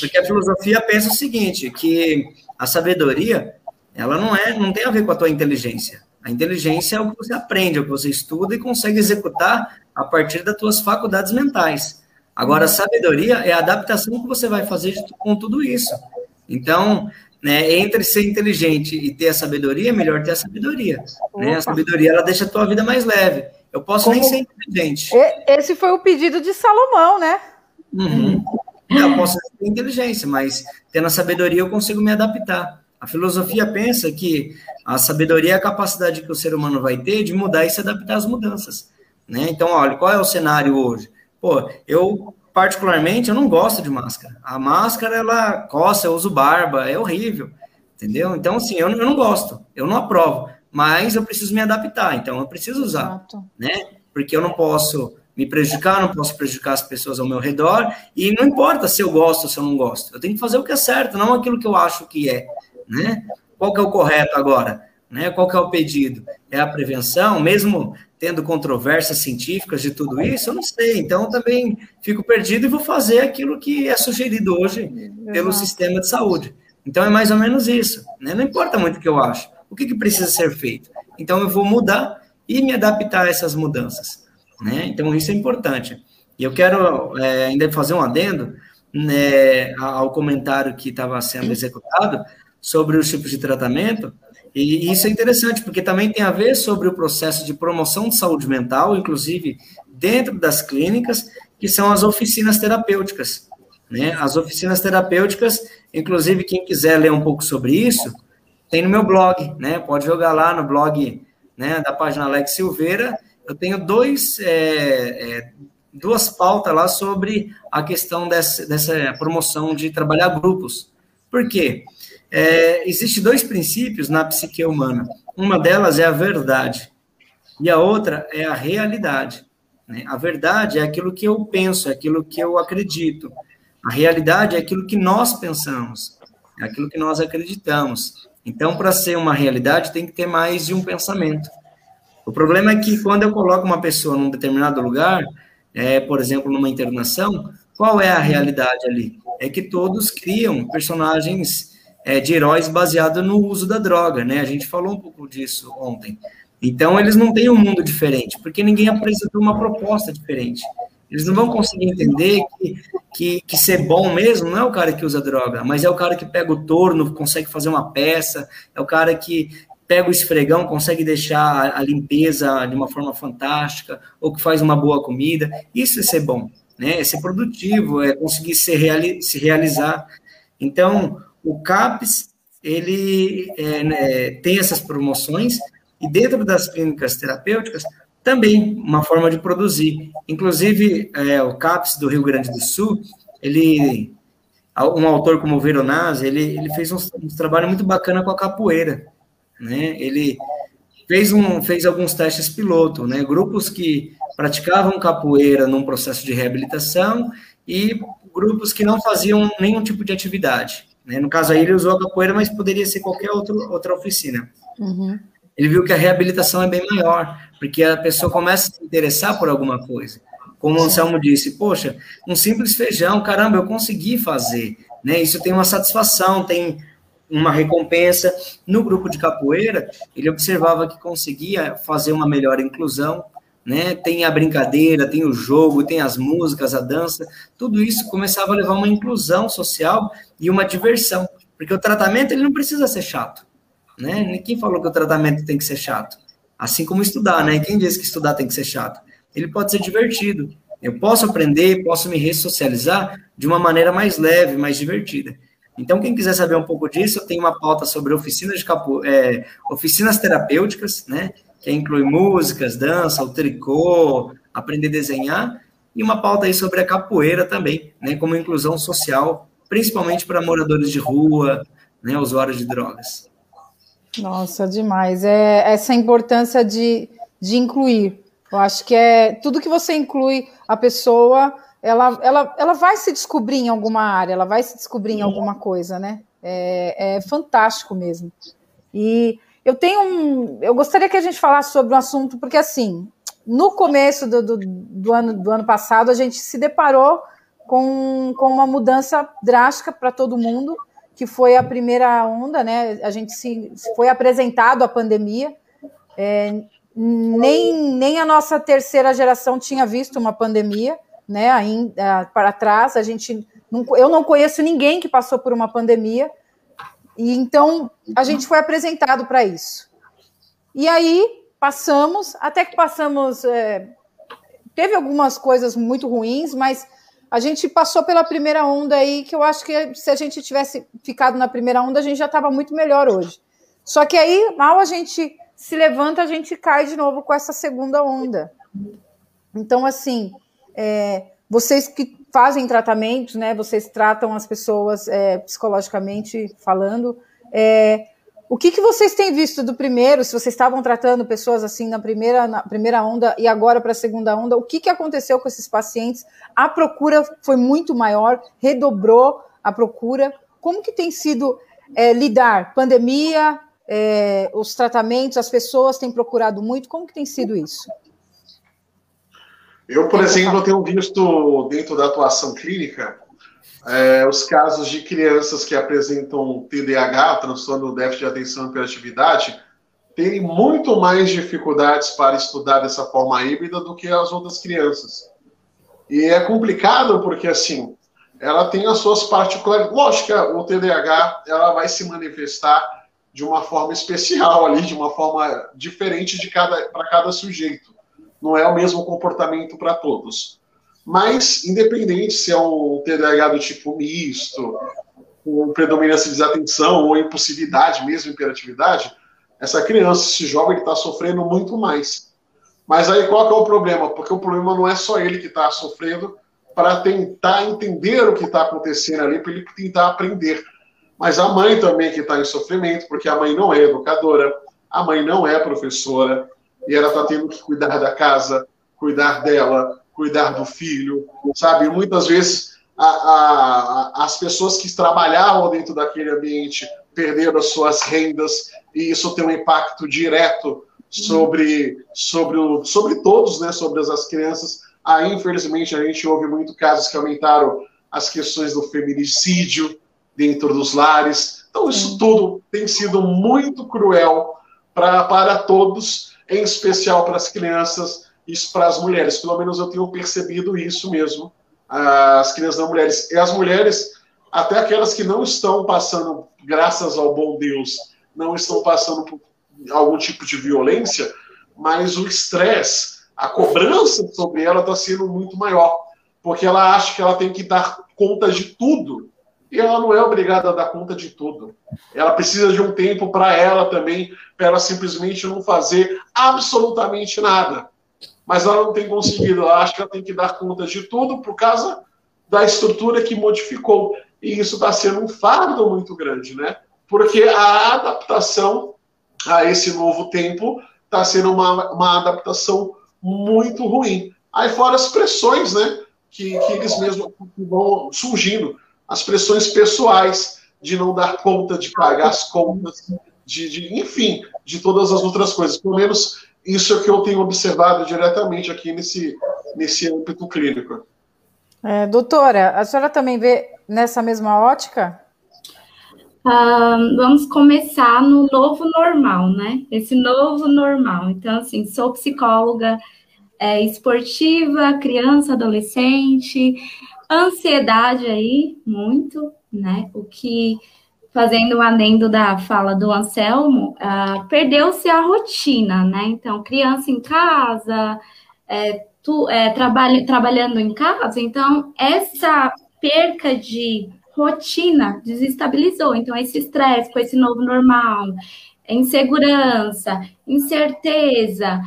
Speaker 2: Porque a filosofia pensa o seguinte, que a sabedoria, ela não é, não tem a ver com a tua inteligência. A inteligência é o que você aprende, é o que você estuda e consegue executar a partir das tuas faculdades mentais. Agora, a sabedoria é a adaptação que você vai fazer com tudo isso. Então, né, entre ser inteligente e ter a sabedoria, é melhor ter a sabedoria. Né? A sabedoria, ela deixa a tua vida mais leve. Eu posso Como... nem ser inteligente.
Speaker 1: Esse foi o pedido de Salomão, né?
Speaker 2: Uhum. Eu posso ter inteligência, mas tendo a sabedoria eu consigo me adaptar. A filosofia pensa que a sabedoria é a capacidade que o ser humano vai ter de mudar e se adaptar às mudanças. Né? Então, olha, qual é o cenário hoje? Pô, eu particularmente eu não gosto de máscara. A máscara ela coça, eu uso barba, é horrível, entendeu? Então, assim, eu, eu não gosto, eu não aprovo, mas eu preciso me adaptar, então eu preciso usar, Exato. né? Porque eu não posso me prejudicar, não posso prejudicar as pessoas ao meu redor, e não importa se eu gosto ou se eu não gosto, eu tenho que fazer o que é certo, não aquilo que eu acho que é, né? Qual que é o correto agora? Né? Qual que é o pedido? É a prevenção, mesmo tendo controvérsias científicas de tudo isso, eu não sei, então também fico perdido e vou fazer aquilo que é sugerido hoje pelo sistema de saúde. Então é mais ou menos isso, né? Não importa muito o que eu acho, o que, que precisa ser feito. Então eu vou mudar e me adaptar a essas mudanças. Né? Então, isso é importante. E eu quero é, ainda fazer um adendo né, ao comentário que estava sendo executado sobre os tipos de tratamento, e isso é interessante, porque também tem a ver sobre o processo de promoção de saúde mental, inclusive dentro das clínicas, que são as oficinas terapêuticas. Né? As oficinas terapêuticas, inclusive, quem quiser ler um pouco sobre isso, tem no meu blog, né? Pode jogar lá no blog né, da página Alex Silveira, eu tenho dois, é, é, duas pautas lá sobre a questão dessa, dessa promoção de trabalhar grupos. Por quê? É, Existem dois princípios na psique humana. Uma delas é a verdade e a outra é a realidade. Né? A verdade é aquilo que eu penso, é aquilo que eu acredito. A realidade é aquilo que nós pensamos, é aquilo que nós acreditamos. Então, para ser uma realidade, tem que ter mais de um pensamento. O problema é que quando eu coloco uma pessoa num determinado lugar, é, por exemplo, numa internação, qual é a realidade ali? É que todos criam personagens é, de heróis baseados no uso da droga, né? A gente falou um pouco disso ontem. Então, eles não têm um mundo diferente, porque ninguém apresentou uma proposta diferente. Eles não vão conseguir entender que, que, que, ser bom mesmo não é o cara que usa droga, mas é o cara que pega o torno, consegue fazer uma peça, é o cara que pega o esfregão, consegue deixar a limpeza de uma forma fantástica, ou que faz uma boa comida. Isso é ser bom, né? É ser produtivo, é conseguir se, reali se realizar. Então, o CAPES, ele é, né, tem essas promoções, e dentro das clínicas terapêuticas, também uma forma de produzir. Inclusive, é, o CAPES do Rio Grande do Sul, ele, um autor como o Veronese, ele, ele fez um, um trabalho muito bacana com a capoeira né? Ele fez, um, fez alguns testes piloto, né? Grupos que praticavam capoeira num processo de reabilitação e grupos que não faziam nenhum tipo de atividade. Né? No caso aí, ele usou a capoeira, mas poderia ser qualquer outro, outra oficina. Uhum. Ele viu que a reabilitação é bem maior, porque a pessoa começa a se interessar por alguma coisa. Como o Anselmo disse, poxa, um simples feijão, caramba, eu consegui fazer. Né? Isso tem uma satisfação, tem uma recompensa. No grupo de capoeira, ele observava que conseguia fazer uma melhor inclusão, né? Tem a brincadeira, tem o jogo, tem as músicas, a dança, tudo isso começava a levar uma inclusão social e uma diversão, porque o tratamento ele não precisa ser chato, né? Quem falou que o tratamento tem que ser chato? Assim como estudar, né? Quem disse que estudar tem que ser chato? Ele pode ser divertido. Eu posso aprender, posso me ressocializar de uma maneira mais leve, mais divertida. Então, quem quiser saber um pouco disso, eu tenho uma pauta sobre oficinas de capo, é, oficinas terapêuticas, né? Que inclui músicas, dança, o tricô, aprender a desenhar, e uma pauta aí sobre a capoeira também, né? Como inclusão social, principalmente para moradores de rua, né? Usuários de drogas.
Speaker 1: Nossa, demais. É essa importância de, de incluir. Eu acho que é tudo que você inclui a pessoa ela, ela, ela vai se descobrir em alguma área, ela vai se descobrir em alguma coisa, né? É, é fantástico mesmo. E eu tenho um. Eu gostaria que a gente falasse sobre um assunto, porque assim, no começo do, do, do ano, do ano passado, a gente se deparou com, com uma mudança drástica para todo mundo, que foi a primeira onda, né? A gente se foi apresentado a pandemia. É, nem, nem a nossa terceira geração tinha visto uma pandemia né, ainda para trás, a gente não, eu não conheço ninguém que passou por uma pandemia, e então a gente foi apresentado para isso. E aí passamos, até que passamos, é, teve algumas coisas muito ruins, mas a gente passou pela primeira onda aí, que eu acho que se a gente tivesse ficado na primeira onda, a gente já estava muito melhor hoje. Só que aí, mal a gente se levanta, a gente cai de novo com essa segunda onda. Então, assim, é, vocês que fazem tratamentos, né? Vocês tratam as pessoas é, psicologicamente falando. É, o que, que vocês têm visto do primeiro? Se vocês estavam tratando pessoas assim na primeira, na primeira onda e agora para a segunda onda, o que, que aconteceu com esses pacientes? A procura foi muito maior, redobrou a procura. Como que tem sido é, lidar? Pandemia, é, os tratamentos, as pessoas têm procurado muito. Como que tem sido isso?
Speaker 4: Eu, por exemplo, tenho visto dentro da atuação clínica é, os casos de crianças que apresentam TDAH, transtorno do déficit de atenção e hiperatividade, terem muito mais dificuldades para estudar dessa forma híbrida do que as outras crianças. E é complicado porque, assim, ela tem as suas particularidades. Lógico que o TDAH ela vai se manifestar de uma forma especial ali, de uma forma diferente de cada para cada sujeito não é o mesmo comportamento para todos. Mas, independente se é um TDAH do tipo misto, com predominância de desatenção ou impulsividade, mesmo hiperatividade, essa criança, esse jovem, está sofrendo muito mais. Mas aí qual é o problema? Porque o problema não é só ele que está sofrendo para tentar entender o que está acontecendo ali, para ele tentar aprender. Mas a mãe também que está em sofrimento, porque a mãe não é educadora, a mãe não é professora, e ela está tendo que cuidar da casa, cuidar dela, cuidar do filho, sabe? Muitas vezes a, a, as pessoas que trabalhavam dentro daquele ambiente perderam as suas rendas e isso tem um impacto direto sobre, sobre, o, sobre todos, né? Sobre as crianças. Aí, infelizmente, a gente ouve muito casos que aumentaram as questões do feminicídio dentro dos lares. Então, isso tudo tem sido muito cruel pra, para todos em especial para as crianças e para as mulheres. Pelo menos eu tenho percebido isso mesmo, as crianças não mulheres. E as mulheres, até aquelas que não estão passando, graças ao bom Deus, não estão passando por algum tipo de violência, mas o estresse, a cobrança sobre ela está sendo muito maior, porque ela acha que ela tem que dar conta de tudo e ela não é obrigada a dar conta de tudo. Ela precisa de um tempo para ela também, para ela simplesmente não fazer absolutamente nada. Mas ela não tem conseguido, ela acha que ela tem que dar conta de tudo por causa da estrutura que modificou. E isso está sendo um fardo muito grande, né? Porque a adaptação a esse novo tempo está sendo uma, uma adaptação muito ruim. Aí fora as pressões, né? Que, que eles mesmos vão surgindo as pressões pessoais de não dar conta de pagar as contas, de, de, enfim, de todas as outras coisas. Pelo menos isso é o que eu tenho observado diretamente aqui nesse, nesse âmbito clínico.
Speaker 1: É, doutora, a senhora também vê nessa mesma ótica?
Speaker 3: Uh, vamos começar no novo normal, né? Esse novo normal. Então, assim, sou psicóloga, é, esportiva, criança, adolescente, ansiedade aí, muito, né? O que, fazendo o um adendo da fala do Anselmo, uh, perdeu-se a rotina, né? Então, criança em casa, é, tu, é, trabalha, trabalhando em casa, então, essa perca de rotina desestabilizou. Então, esse estresse com esse novo normal, insegurança, incerteza,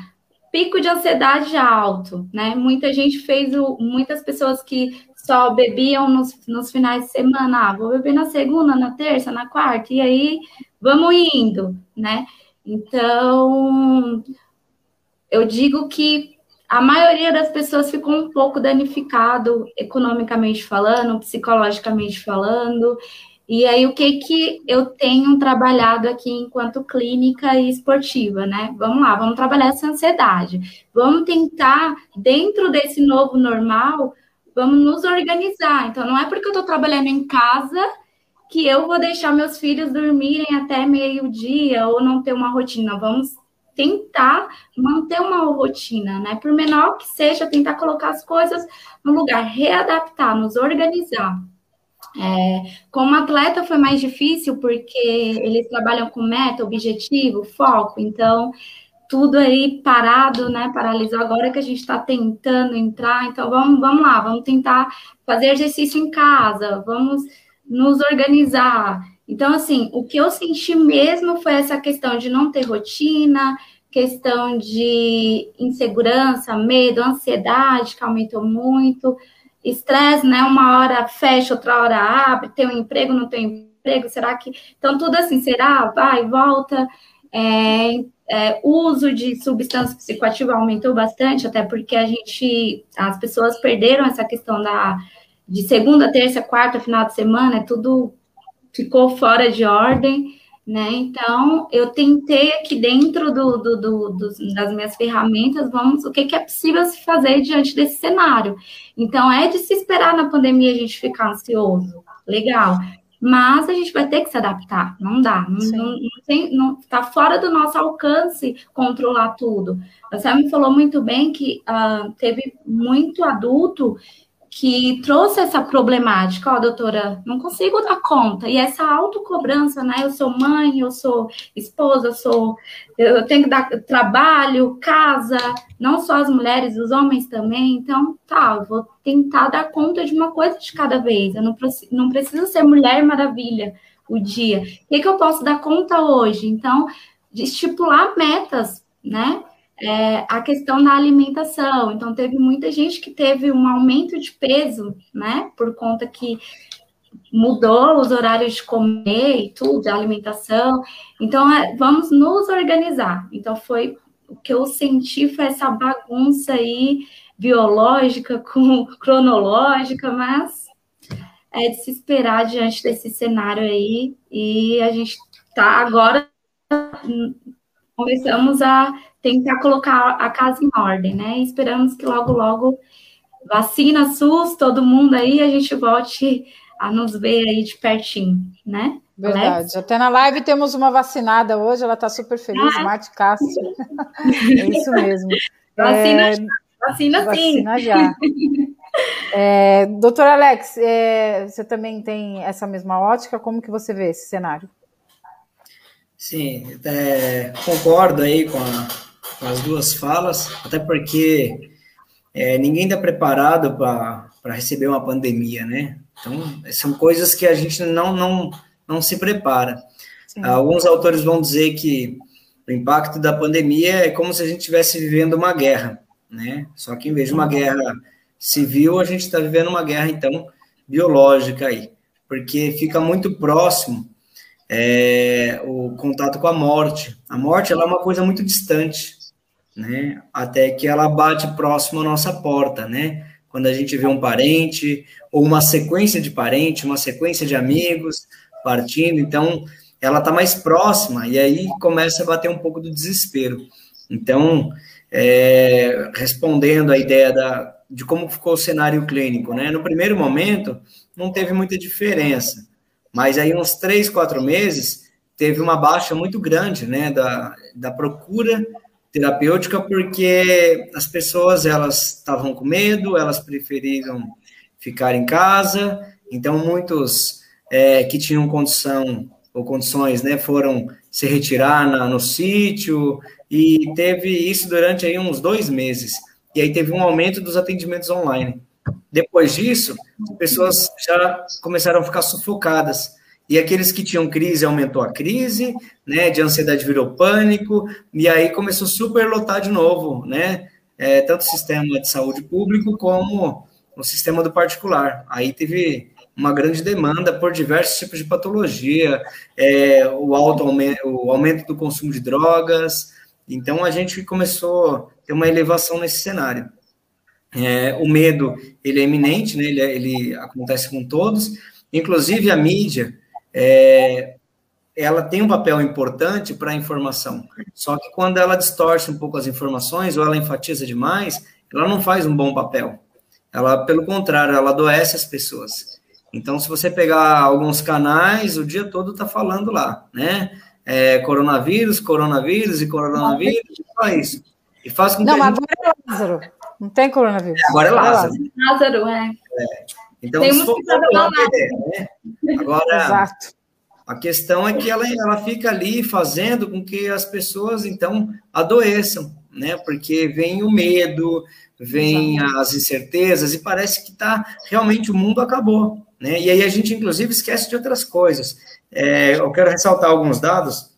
Speaker 3: pico de ansiedade alto, né? Muita gente fez o, muitas pessoas que só bebiam nos, nos finais de semana, ah, vou beber na segunda, na terça, na quarta, e aí vamos indo, né? Então, eu digo que a maioria das pessoas ficou um pouco danificado economicamente falando, psicologicamente falando. E aí, o que que eu tenho trabalhado aqui enquanto clínica e esportiva, né? Vamos lá, vamos trabalhar essa ansiedade. Vamos tentar, dentro desse novo normal, vamos nos organizar. Então, não é porque eu estou trabalhando em casa que eu vou deixar meus filhos dormirem até meio-dia ou não ter uma rotina. Vamos tentar manter uma rotina, né? Por menor que seja, tentar colocar as coisas no lugar, readaptar, nos organizar. É, como atleta foi mais difícil porque eles trabalham com meta, objetivo, foco, então tudo aí parado, né? Paralisou agora que a gente está tentando entrar, então vamos, vamos lá, vamos tentar fazer exercício em casa, vamos nos organizar. Então, assim, o que eu senti mesmo foi essa questão de não ter rotina, questão de insegurança, medo, ansiedade, que aumentou muito, estresse, né? Uma hora fecha, outra hora abre, tem um emprego, não tem emprego, será que. Então, tudo assim, será? Vai, volta. É, é, uso de substância psicoativa aumentou bastante, até porque a gente, as pessoas perderam essa questão da de segunda, terça, quarta, final de semana, tudo ficou fora de ordem, né? Então, eu tentei aqui dentro do, do, do, do, das minhas ferramentas, vamos, o que, que é possível se fazer diante desse cenário. Então, é de se esperar na pandemia a gente ficar ansioso, legal. Mas a gente vai ter que se adaptar, não dá, não, não tem, não fora do nosso alcance controlar tudo. Você me falou muito bem que uh, teve muito adulto que trouxe essa problemática, ó, doutora, não consigo dar conta. E essa autocobrança, né? Eu sou mãe, eu sou esposa, eu sou eu tenho que dar trabalho, casa, não só as mulheres, os homens também. Então, tá, eu vou tentar dar conta de uma coisa de cada vez. Eu não, não preciso ser mulher maravilha o dia. O que, que eu posso dar conta hoje? Então, de estipular metas, né? é, a questão da alimentação. Então, teve muita gente que teve um aumento de peso, né? Por conta que mudou os horários de comer e tudo, a alimentação. Então, é, vamos nos organizar. Então, foi o que eu senti foi essa bagunça aí biológica com <laughs> cronológica, mas é de se esperar diante desse cenário aí. E a gente tá agora começamos a tentar colocar a casa em ordem, né? E esperamos que logo, logo, vacina, SUS, todo mundo aí, a gente volte a nos ver aí de pertinho, né?
Speaker 1: Verdade. Alex? Até na live temos uma vacinada hoje, ela está super feliz, ah. Marte Castro. <laughs> é isso mesmo.
Speaker 3: Vacina, é... vacina sim.
Speaker 1: Vacina já. <laughs> É, doutor Alex, é, você também tem essa mesma ótica? Como que você vê esse cenário?
Speaker 2: Sim, é, concordo aí com a, com as duas falas, até porque é, ninguém está preparado para receber uma pandemia, né? Então, são coisas que a gente não, não, não se prepara. Sim. Alguns autores vão dizer que o impacto da pandemia é como se a gente estivesse vivendo uma guerra, né? Só que em vez de uma guerra civil, a gente está vivendo uma guerra, então, biológica aí, porque fica muito próximo é, o contato com a morte. A morte ela é uma coisa muito distante, né? Até que ela bate próximo à nossa porta, né? Quando a gente vê um parente ou uma sequência de parente, uma sequência de amigos partindo, então ela está mais próxima e aí começa a bater um pouco do desespero. Então, é, respondendo à ideia da, de como ficou o cenário clínico, né? No primeiro momento não teve muita diferença, mas aí uns três, quatro meses teve uma baixa muito grande, né? Da, da procura terapêutica porque as pessoas elas estavam com medo, elas preferiram ficar em casa, então muitos é, que tinham condição ou condições, né, foram se retirar na, no sítio e teve isso durante aí uns dois meses. E aí teve um aumento dos atendimentos online. Depois disso, pessoas já começaram a ficar sufocadas. E aqueles que tinham crise aumentou a crise, né? De ansiedade virou pânico, e aí começou a superlotar de novo, né? É, tanto o sistema de saúde público como o sistema do particular. Aí teve uma grande demanda por diversos tipos de patologia, é, o, alto aumento, o aumento do consumo de drogas. Então a gente começou ter uma elevação nesse cenário. É, o medo ele é iminente, né? ele, é, ele acontece com todos, inclusive a mídia é, ela tem um papel importante para a informação. Só que quando ela distorce um pouco as informações ou ela enfatiza demais, ela não faz um bom papel. Ela, pelo contrário, ela adoece as pessoas. Então, se você pegar alguns canais, o dia todo está falando lá, né? É, coronavírus, coronavírus e coronavírus, só isso. E faz com
Speaker 1: que. Não, agora é Lázaro. Não tem coronavírus.
Speaker 2: Agora é Lázaro.
Speaker 3: Lázaro, é.
Speaker 2: é. Então, tem se ideia, né? Agora, Exato. a questão é que ela, ela fica ali fazendo com que as pessoas, então, adoeçam, né? Porque vem o medo, vem Exato. as incertezas e parece que tá realmente o mundo acabou, né? E aí a gente, inclusive, esquece de outras coisas. É, eu quero ressaltar alguns dados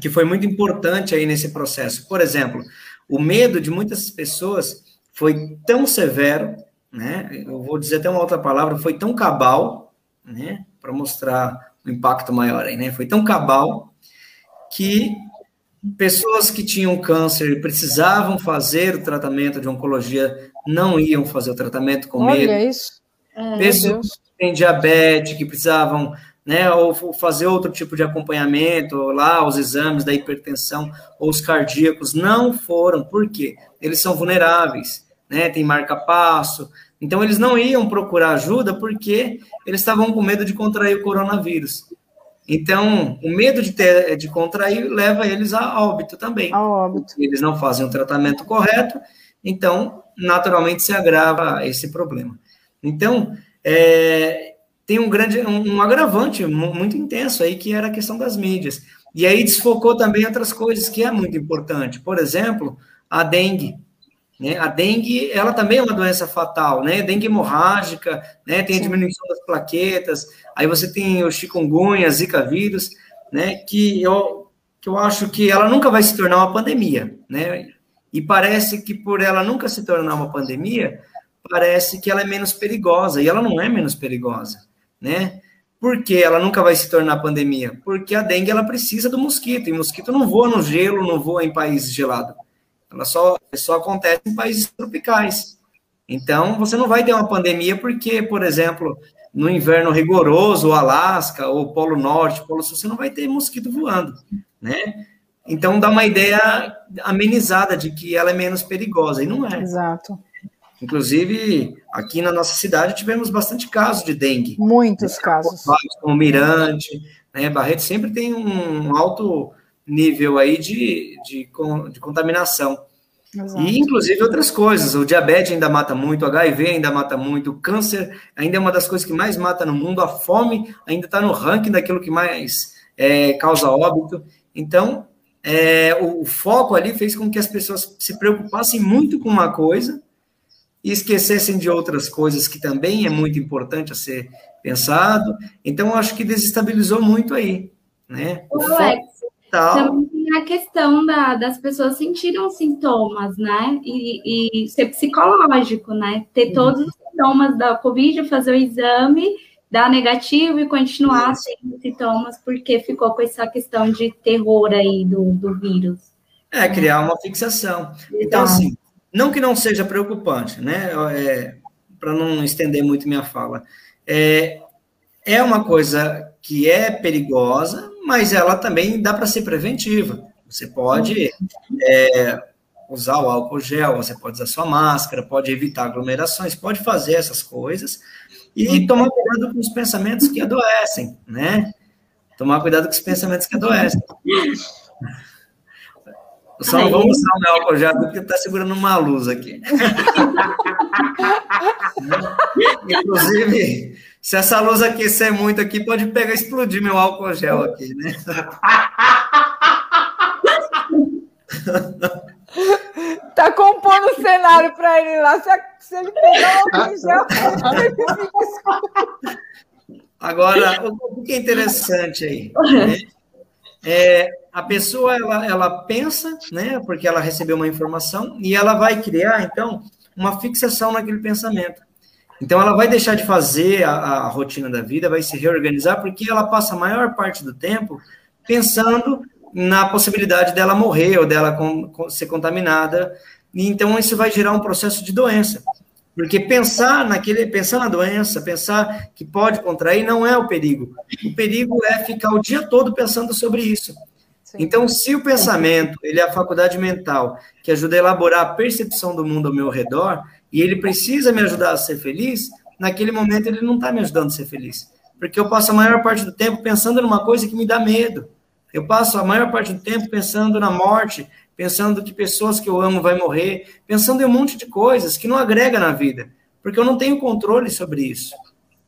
Speaker 2: que foi muito importante aí nesse processo. Por exemplo, o medo de muitas pessoas foi tão severo né? Eu vou dizer até uma outra palavra, foi tão cabal, né? Para mostrar o impacto maior aí, né? Foi tão cabal que pessoas que tinham câncer e precisavam fazer o tratamento de oncologia não iam fazer o tratamento com
Speaker 1: Olha
Speaker 2: medo.
Speaker 1: Olha isso.
Speaker 2: É, pessoas que têm diabetes, que precisavam né, ou fazer outro tipo de acompanhamento, lá os exames da hipertensão ou os cardíacos, não foram, por quê? Eles são vulneráveis, né, tem marca-passo, então, eles não iam procurar ajuda porque eles estavam com medo de contrair o coronavírus. Então, o medo de, ter, de contrair leva eles a óbito também.
Speaker 1: A óbito.
Speaker 2: Eles não fazem o tratamento correto, então, naturalmente, se agrava esse problema. Então, é, tem um grande, um, um agravante muito intenso aí, que era a questão das mídias. E aí desfocou também outras coisas que é muito importante. Por exemplo, a dengue. Né? A dengue, ela também é uma doença fatal, né? Dengue hemorrágica, né? Tem a diminuição das plaquetas, aí você tem o chikungunya, zika vírus, né? Que eu, que eu acho que ela nunca vai se tornar uma pandemia, né? E parece que por ela nunca se tornar uma pandemia, parece que ela é menos perigosa, e ela não é menos perigosa, né? Por que ela nunca vai se tornar pandemia? Porque a dengue, ela precisa do mosquito, e mosquito não voa no gelo, não voa em países gelados. Ela só, só acontece em países tropicais. Então, você não vai ter uma pandemia porque, por exemplo, no inverno rigoroso, o Alasca, ou Polo Norte, Polo Sul, você não vai ter mosquito voando, né? Então, dá uma ideia amenizada de que ela é menos perigosa, e não é.
Speaker 1: Exato.
Speaker 2: Inclusive, aqui na nossa cidade tivemos bastante casos de dengue.
Speaker 1: Muitos casos.
Speaker 2: Como Mirante, né? Barreto sempre tem um alto nível aí de, de, de contaminação. Exato. E, inclusive, outras coisas. O diabetes ainda mata muito, o HIV ainda mata muito, o câncer ainda é uma das coisas que mais mata no mundo, a fome ainda está no ranking daquilo que mais é, causa óbito. Então, é, o, o, foco ali fez com que as pessoas se preocupassem muito com uma coisa e esquecessem de outras coisas que também é muito importante a ser pensado. Então, eu acho que desestabilizou muito aí. Né?
Speaker 3: O Tal. Também tem a questão da, das pessoas sentirem os sintomas, né? E, e ser psicológico, né? Ter uhum. todos os sintomas da Covid, fazer o exame, dar negativo e continuar tendo sintomas, porque ficou com essa questão de terror aí do, do vírus.
Speaker 2: É, criar uma fixação. Então, assim, não que não seja preocupante, né? É, Para não estender muito minha fala. É, é uma coisa que é perigosa, mas ela também dá para ser preventiva. Você pode é, usar o álcool gel, você pode usar sua máscara, pode evitar aglomerações, pode fazer essas coisas e tomar cuidado com os pensamentos que adoecem, né? Tomar cuidado com os pensamentos que adoecem. Só não vou mostrar o meu álcool gel porque está segurando uma luz aqui. <laughs> Inclusive, se essa luz aquecer muito aqui, pode pegar e explodir meu álcool gel aqui, né? <laughs>
Speaker 1: tá compondo o cenário para ele lá. Se, se ele pegar o álcool <laughs> gel,
Speaker 2: Agora, o que é interessante aí? Né? É, a pessoa ela, ela pensa, né? Porque ela recebeu uma informação e ela vai criar, então, uma fixação naquele pensamento. Então, ela vai deixar de fazer a, a rotina da vida, vai se reorganizar, porque ela passa a maior parte do tempo pensando na possibilidade dela morrer ou dela com, com, ser contaminada. E, então, isso vai gerar um processo de doença. Porque pensar naquele, pensar na doença, pensar que pode contrair, não é o perigo. O perigo é ficar o dia todo pensando sobre isso. Então, se o pensamento, ele é a faculdade mental que ajuda a elaborar a percepção do mundo ao meu redor, e ele precisa me ajudar a ser feliz, naquele momento ele não está me ajudando a ser feliz. Porque eu passo a maior parte do tempo pensando numa coisa que me dá medo. Eu passo a maior parte do tempo pensando na morte, pensando que pessoas que eu amo vai morrer, pensando em um monte de coisas que não agrega na vida, porque eu não tenho controle sobre isso.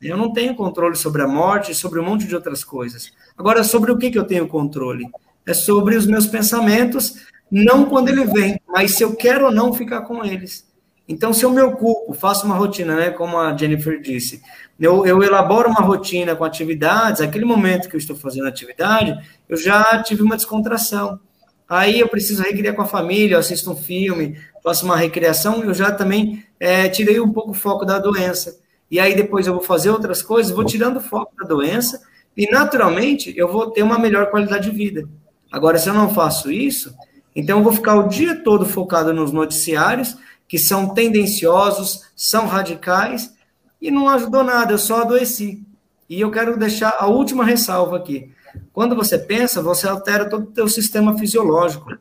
Speaker 2: Eu não tenho controle sobre a morte, sobre um monte de outras coisas. Agora, sobre o que, que eu tenho controle? É sobre os meus pensamentos, não quando ele vem, mas se eu quero ou não ficar com eles. Então, se eu me ocupo, faço uma rotina, né, como a Jennifer disse, eu, eu elaboro uma rotina com atividades, aquele momento que eu estou fazendo atividade, eu já tive uma descontração. Aí eu preciso recriar com a família, eu assisto um filme, faço uma recreação, eu já também é, tirei um pouco o foco da doença. E aí depois eu vou fazer outras coisas, vou tirando o foco da doença e naturalmente eu vou ter uma melhor qualidade de vida. Agora, se eu não faço isso, então eu vou ficar o dia todo focado nos noticiários, que são tendenciosos, são radicais, e não ajudou nada, eu só adoeci. E eu quero deixar a última ressalva aqui. Quando você pensa, você altera todo o teu sistema fisiológico.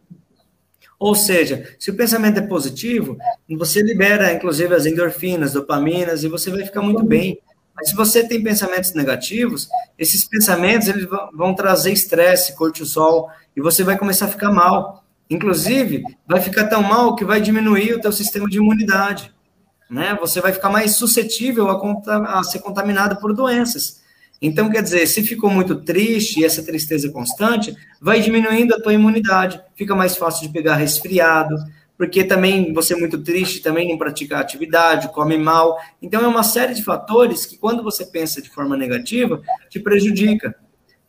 Speaker 2: Ou seja, se o pensamento é positivo, você libera, inclusive, as endorfinas, dopaminas, e você vai ficar muito bem. Mas se você tem pensamentos negativos, esses pensamentos eles vão trazer estresse, cortisol, e você vai começar a ficar mal. Inclusive, vai ficar tão mal que vai diminuir o teu sistema de imunidade. Né? Você vai ficar mais suscetível a, a ser contaminado por doenças. Então, quer dizer, se ficou muito triste e essa tristeza constante, vai diminuindo a tua imunidade, fica mais fácil de pegar resfriado, porque também você é muito triste, também não pratica atividade, come mal. Então, é uma série de fatores que, quando você pensa de forma negativa, te prejudica.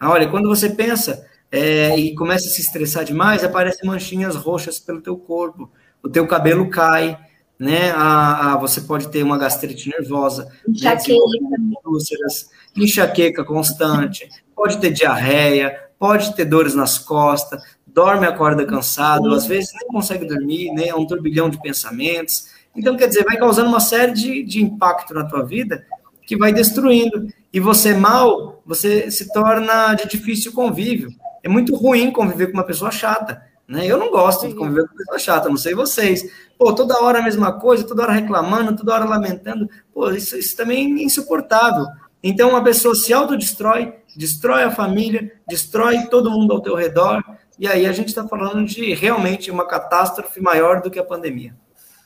Speaker 2: Olha, quando você pensa é, e começa a se estressar demais, aparecem manchinhas roxas pelo teu corpo, o teu cabelo cai, né? A, a, você pode ter uma gastrite nervosa, enxaqueca, né? úlceras, enxaqueca constante, pode ter diarreia, pode ter dores nas costas, dorme acorda cansado, às vezes nem consegue dormir, né? É um turbilhão de pensamentos. Então, quer dizer, vai causando uma série de, de impacto na tua vida que vai destruindo. E você mal, você se torna de difícil convívio. É muito ruim conviver com uma pessoa chata. Né? Eu não gosto de conviver com pessoa chata, não sei vocês. Pô, toda hora a mesma coisa, toda hora reclamando, toda hora lamentando. Pô, isso, isso também é insuportável. Então, uma pessoa se autodestrói, destrói a família, destrói todo mundo ao teu redor, e aí a gente está falando de realmente uma catástrofe maior do que a pandemia.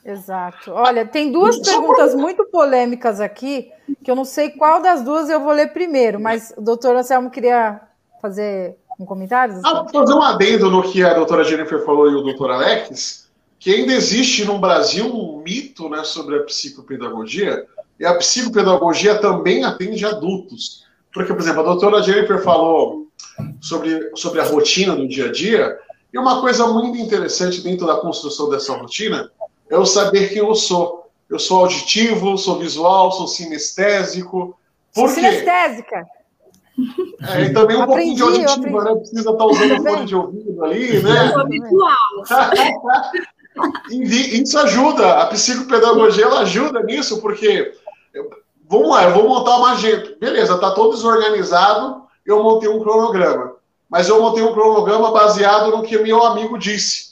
Speaker 1: Exato. Olha, tem duas perguntas muito polêmicas aqui, que eu não sei qual das duas eu vou ler primeiro, mas o doutor Anselmo queria fazer um comentário?
Speaker 4: Ah, fazer um adendo no que a doutora Jennifer falou e o doutor Alex, que ainda existe no Brasil um mito né, sobre a psicopedagogia, e a psicopedagogia também atende adultos. Porque, por exemplo, a doutora Jennifer falou sobre, sobre a rotina do dia a dia, e uma coisa muito interessante dentro da construção dessa rotina é o saber quem eu sou. Eu sou auditivo, sou visual, sou sinestésico. Por
Speaker 1: sou sinestésica.
Speaker 4: É, e também um aprendi, pouquinho de auditiva, né? Precisa estar usando fone de ouvido ali, né? <laughs> Isso ajuda, a psicopedagogia ela ajuda nisso, porque vamos lá, eu vou montar uma agenda. Beleza, tá todo desorganizado, eu montei um cronograma. Mas eu montei um cronograma baseado no que meu amigo disse.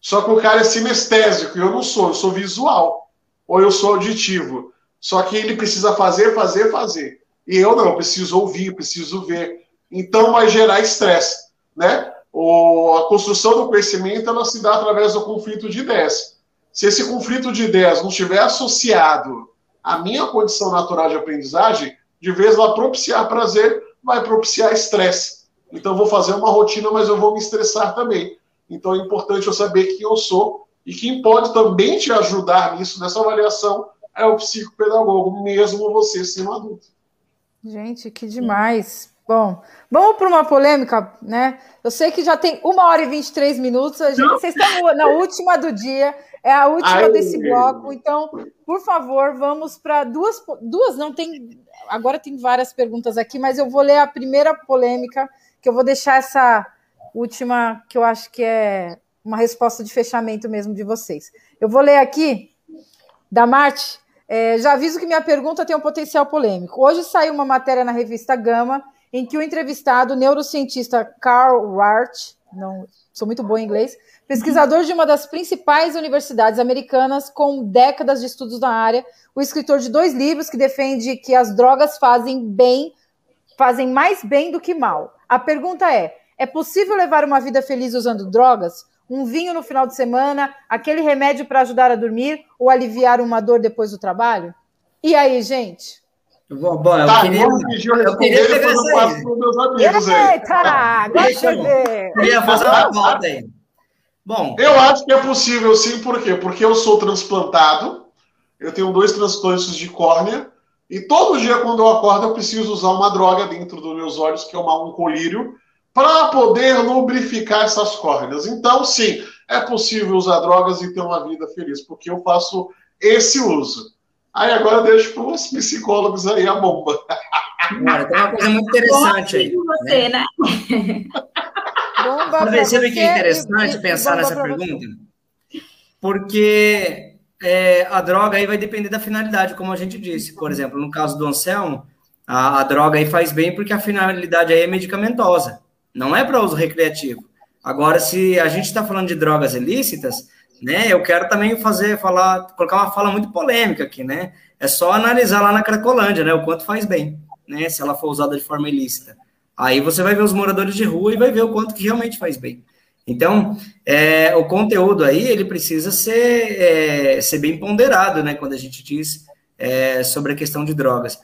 Speaker 4: Só que o cara é sinestésico e eu não sou, eu sou visual. Ou eu sou auditivo. Só que ele precisa fazer, fazer, fazer. E eu não, preciso ouvir, preciso ver. Então vai gerar estresse, né? o, a construção do conhecimento ela se dá através do conflito de ideias. Se esse conflito de ideias não estiver associado à minha condição natural de aprendizagem, de vez ela propiciar prazer, vai propiciar estresse. Então, eu vou fazer uma rotina, mas eu vou me estressar também. Então, é importante eu saber quem eu sou e quem pode também te ajudar nisso, nessa avaliação, é o psicopedagogo, mesmo você sendo adulto.
Speaker 1: Gente, que demais. Bom, vamos para uma polêmica, né? Eu sei que já tem uma hora e 23 minutos, a gente, vocês estão na última do dia, é a última Ai, desse bloco, então, por favor, vamos para duas, duas, não tem, agora tem várias perguntas aqui, mas eu vou ler a primeira polêmica, que eu vou deixar essa última, que eu acho que é uma resposta de fechamento mesmo de vocês. Eu vou ler aqui, da Marte, é, já aviso que minha pergunta tem um potencial polêmico. Hoje saiu uma matéria na revista Gama em que o entrevistado, o neurocientista Carl Wart, não sou muito bom em inglês, pesquisador de uma das principais universidades americanas com décadas de estudos na área, o escritor de dois livros que defende que as drogas fazem bem, fazem mais bem do que mal. A pergunta é: é possível levar uma vida feliz usando drogas? um vinho no final de semana, aquele remédio para ajudar a dormir ou aliviar uma dor depois do trabalho? E aí, gente?
Speaker 2: Bom, bom eu tá, queria, eu, eu queria pegar essa aí. Meus amigos
Speaker 1: Eita, agora eu
Speaker 2: queria fazer uma volta aí.
Speaker 4: Bom, eu acho que é possível sim, por quê? Porque eu sou transplantado, eu tenho dois transplantes de córnea, e todo dia quando eu acordo eu preciso usar uma droga dentro dos meus olhos, que é uma, um colírio, para poder lubrificar essas córneas. Então, sim, é possível usar drogas e ter uma vida feliz, porque eu faço esse uso. Aí agora deixo para os psicólogos aí a bomba.
Speaker 2: Olha, tem uma coisa muito interessante aí.
Speaker 3: Você, né?
Speaker 2: Bomba você, você que é interessante e, pensar nessa pergunta? Você. Porque é, a droga aí vai depender da finalidade, como a gente disse. Por exemplo, no caso do Anselmo, a, a droga aí faz bem porque a finalidade aí é medicamentosa não é para uso recreativo. Agora, se a gente está falando de drogas ilícitas, né, eu quero também fazer, falar, colocar uma fala muito polêmica aqui, né? É só analisar lá na Cracolândia, né, o quanto faz bem, né, se ela for usada de forma ilícita. Aí você vai ver os moradores de rua e vai ver o quanto que realmente faz bem. Então, é, o conteúdo aí, ele precisa ser, é, ser bem ponderado, né, quando a gente diz é, sobre a questão de drogas.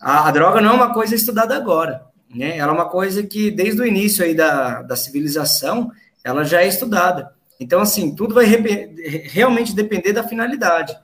Speaker 2: A, a droga não é uma coisa estudada agora, né? Ela é uma coisa que, desde o início aí da, da civilização, ela já é estudada. Então, assim, tudo vai realmente depender da finalidade.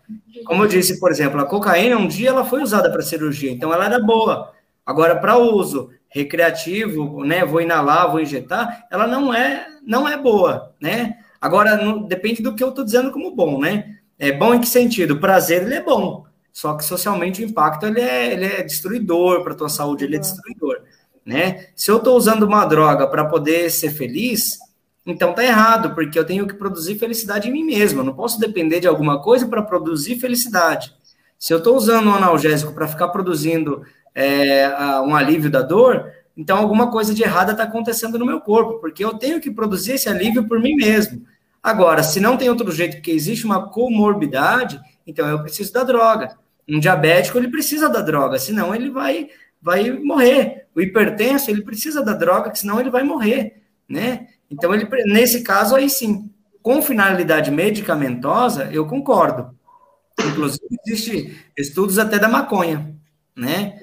Speaker 2: Como eu disse, por exemplo, a cocaína, um dia ela foi usada para cirurgia, então ela era boa. Agora, para uso recreativo, né, vou inalar, vou injetar, ela não é, não é boa, né? Agora, não, depende do que eu estou dizendo como bom, né? É bom em que sentido? O prazer, ele é bom, só que socialmente o impacto, ele é, ele é destruidor para a tua saúde, ele é destruidor né? Se eu estou usando uma droga para poder ser feliz, então tá errado, porque eu tenho que produzir felicidade em mim mesmo. Eu não posso depender de alguma coisa para produzir felicidade. Se eu estou usando um analgésico para ficar produzindo é, um alívio da dor, então alguma coisa de errada está acontecendo no meu corpo, porque eu tenho que produzir esse alívio por mim mesmo. Agora, se não tem outro jeito, porque existe uma comorbidade, então eu preciso da droga. Um diabético, ele precisa da droga, senão ele vai vai morrer. O hipertenso, ele precisa da droga, senão ele vai morrer, né? Então, ele, nesse caso, aí sim, com finalidade medicamentosa, eu concordo. Inclusive, existe estudos até da maconha, né?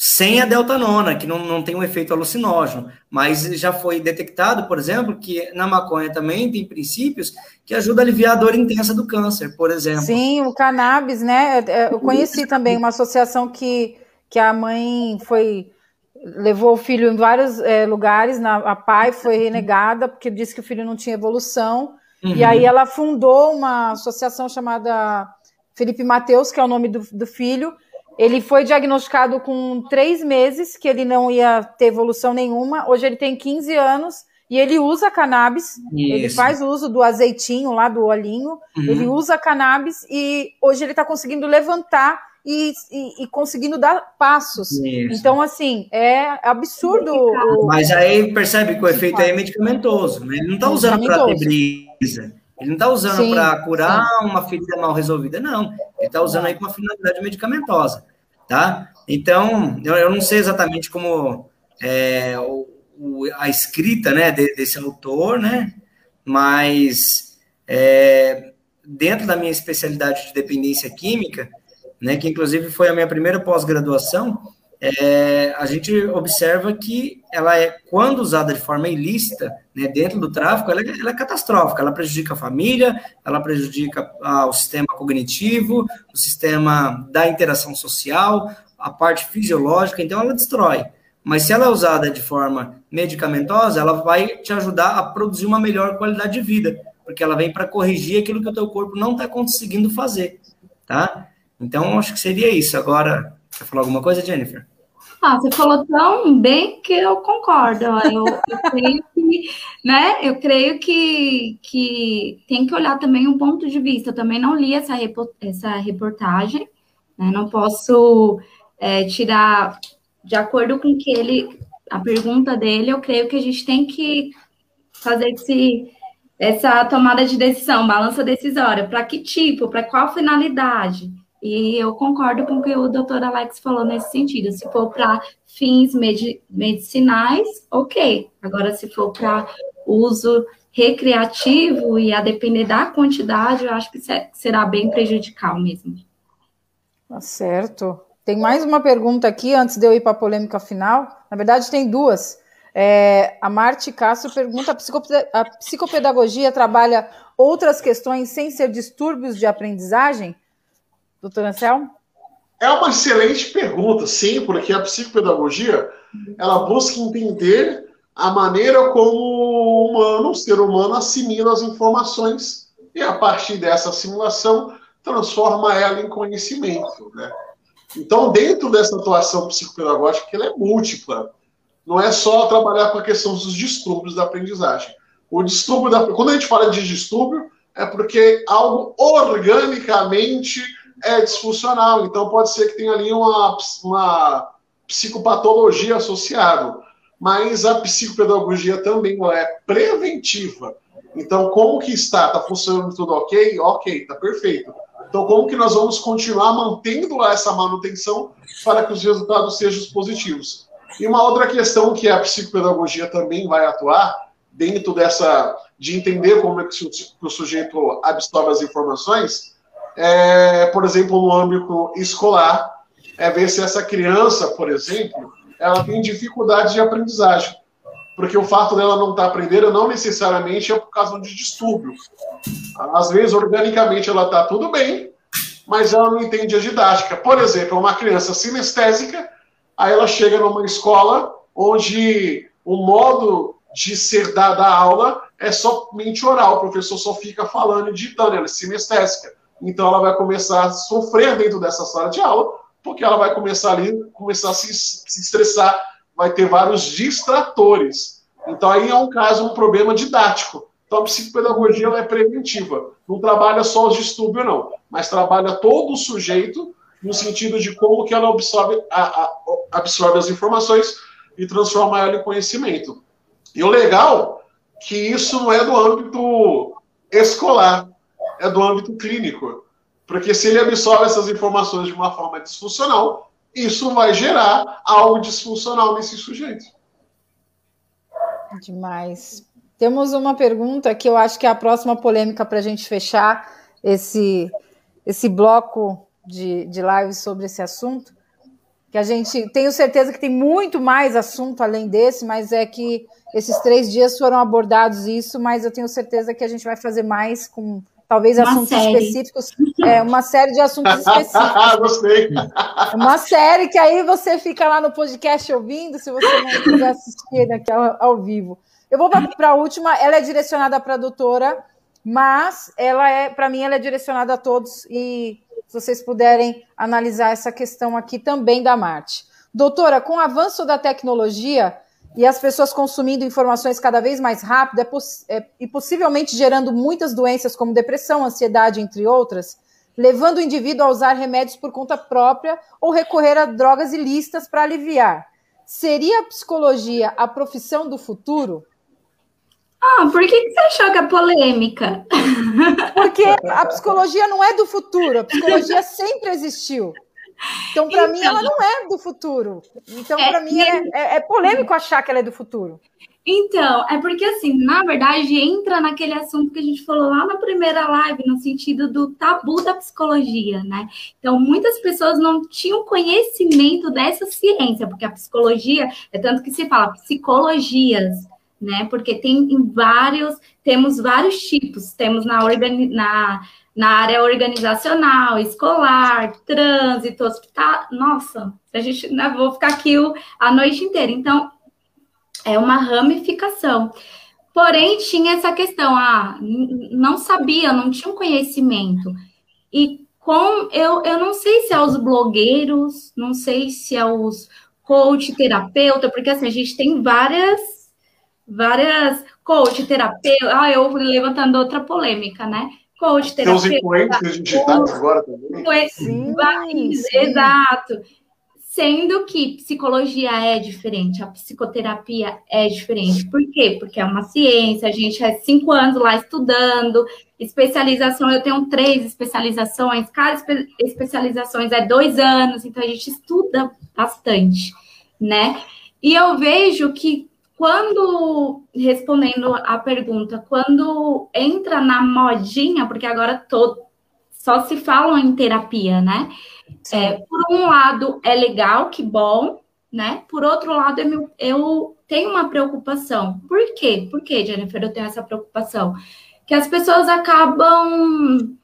Speaker 2: Sem a deltanona, que não, não tem um efeito alucinógeno, mas já foi detectado, por exemplo, que na maconha também tem princípios que ajudam a aliviar a dor intensa do câncer, por exemplo.
Speaker 1: Sim, o cannabis, né? Eu conheci também uma associação que que a mãe foi levou o filho em vários é, lugares, na, a pai foi renegada porque disse que o filho não tinha evolução, uhum. e aí ela fundou uma associação chamada Felipe Mateus, que é o nome do, do filho, ele foi diagnosticado com três meses que ele não ia ter evolução nenhuma, hoje ele tem 15 anos, e ele usa cannabis, Isso. ele faz uso do azeitinho lá, do olhinho, uhum. ele usa cannabis, e hoje ele está conseguindo levantar e, e, e conseguindo dar passos. Isso. Então, assim, é absurdo. O...
Speaker 2: Mas aí percebe que o efeito é medicamentoso, né? Ele não está usando para ter brisa. Ele não está usando para curar sim. uma ferida mal resolvida, não. Ele está usando aí com uma finalidade medicamentosa, tá? Então, eu, eu não sei exatamente como é, o, o, a escrita né, desse autor, né? Mas é, dentro da minha especialidade de dependência química, né, que inclusive foi a minha primeira pós-graduação, é, a gente observa que ela é, quando usada de forma ilícita, né, dentro do tráfico, ela, é, ela, é catastrófica, ela prejudica a família, ela prejudica ah, o sistema cognitivo, o sistema da interação social, a parte fisiológica, então ela destrói. Mas se ela é usada de forma medicamentosa, ela vai te ajudar a produzir uma melhor qualidade de vida, porque ela vem para corrigir aquilo que o teu corpo não está conseguindo fazer, tá? Então, acho que seria isso. Agora, quer falar alguma coisa, Jennifer?
Speaker 3: Ah, você falou tão bem que eu concordo. Eu, eu creio que, né? Eu creio que, que tem que olhar também um ponto de vista. Eu também não li essa, essa reportagem, né? Não posso é, tirar de acordo com que ele, a pergunta dele, eu creio que a gente tem que fazer esse, essa tomada de decisão, balança decisória. Para que tipo? Para qual finalidade? E eu concordo com o que o doutor Alex falou nesse sentido. Se for para fins medi medicinais, ok. Agora, se for para uso recreativo e a depender da quantidade, eu acho que será bem prejudicial mesmo.
Speaker 1: Tá certo. Tem mais uma pergunta aqui antes de eu ir para a polêmica final. Na verdade, tem duas. É, a Marte Castro pergunta: a psicopedagogia trabalha outras questões sem ser distúrbios de aprendizagem? Doutor Anselmo?
Speaker 4: É uma excelente pergunta, sim, porque a psicopedagogia ela busca entender a maneira como o humano, o ser humano, assimila as informações e, a partir dessa assimilação, transforma ela em conhecimento. Né? Então, dentro dessa atuação psicopedagógica, ela é múltipla. Não é só trabalhar com a questão dos distúrbios da aprendizagem. O distúrbio da... Quando a gente fala de distúrbio, é porque algo organicamente é disfuncional. Então pode ser que tenha ali uma, uma psicopatologia associada. Mas a psicopedagogia também é preventiva. Então, como que está? Está funcionando tudo ok? Ok, está perfeito. Então, como que nós vamos continuar mantendo essa manutenção para que os resultados sejam positivos? E uma outra questão que a psicopedagogia também vai atuar dentro dessa de entender como é que o sujeito absorve as informações é, por exemplo, no âmbito escolar, é ver se essa criança, por exemplo, ela tem dificuldade de aprendizagem. Porque o fato dela não estar tá aprendendo não necessariamente é por causa de distúrbio. Às vezes, organicamente, ela está tudo bem, mas ela não entende a didática. Por exemplo, uma criança sinestésica, aí ela chega numa escola onde o modo de ser dada a aula é somente oral, o professor só fica falando e ditando, ela é sinestésica. Então ela vai começar a sofrer dentro dessa sala de aula, porque ela vai começar ali, começar a se, se estressar, vai ter vários distratores. Então aí é um caso, um problema didático. Então a psicopedagogia ela é preventiva. Não trabalha só os distúrbios, não, mas trabalha todo o sujeito no sentido de como que ela absorve, a, a, absorve as informações e transforma ela em conhecimento. E o legal que isso não é do âmbito escolar é do âmbito clínico. Porque se ele absorve essas informações de uma forma disfuncional, isso vai gerar algo disfuncional nesse sujeito.
Speaker 1: Demais. Temos uma pergunta que eu acho que é a próxima polêmica para a gente fechar esse, esse bloco de, de lives sobre esse assunto. Que a gente tenho certeza que tem muito mais assunto além desse, mas é que esses três dias foram abordados isso, mas eu tenho certeza que a gente vai fazer mais com talvez uma assuntos série. específicos, é, uma série de assuntos específicos. <laughs>
Speaker 4: Gostei.
Speaker 1: Uma série que aí você fica lá no podcast ouvindo, se você não quiser assistir aqui ao, ao vivo. Eu vou para a última, ela é direcionada para a doutora, mas ela é, para mim, ela é direcionada a todos e se vocês puderem analisar essa questão aqui também da Marte. Doutora, com o avanço da tecnologia, e as pessoas consumindo informações cada vez mais rápido é poss é, e possivelmente gerando muitas doenças como depressão, ansiedade, entre outras, levando o indivíduo a usar remédios por conta própria ou recorrer a drogas ilícitas para aliviar. Seria a psicologia a profissão do futuro?
Speaker 3: Ah, por que, você achou que é polêmica?
Speaker 1: Porque a psicologia não é do futuro, a psicologia sempre existiu. Então, para então, mim, ela não é do futuro. Então, é, para mim, é, é, é polêmico achar que ela é do futuro.
Speaker 3: Então, é porque assim, na verdade, entra naquele assunto que a gente falou lá na primeira live, no sentido do tabu da psicologia, né? Então, muitas pessoas não tinham conhecimento dessa ciência, porque a psicologia é tanto que se fala psicologias, né? Porque tem vários, temos vários tipos, temos na, organi na, na área organizacional, escolar, trânsito, hospital. Nossa, a gente né, vou ficar aqui a noite inteira. Então, é uma ramificação. Porém, tinha essa questão, ah, não sabia, não tinha um conhecimento. E com eu, eu não sei se é os blogueiros, não sei se é os coach, terapeuta, porque assim, a gente tem várias, várias coach, terapeuta, ah, eu levantando outra polêmica, né? Coach, terapeuta. Tem os influencers digitais agora também. Sim, sim. Exato. Sendo que psicologia é diferente, a psicoterapia é diferente. Por quê? Porque é uma ciência, a gente é cinco anos lá estudando, especialização, eu tenho três especializações, cada espe especializações é dois anos, então a gente estuda bastante, né? E eu vejo que quando, respondendo a pergunta, quando entra na modinha, porque agora todo, só se falam em terapia, né? É, por um lado, é legal, que bom, né? Por outro lado, eu, eu tenho uma preocupação. Por quê? Por que, Jennifer, eu tenho essa preocupação? Que as pessoas acabam.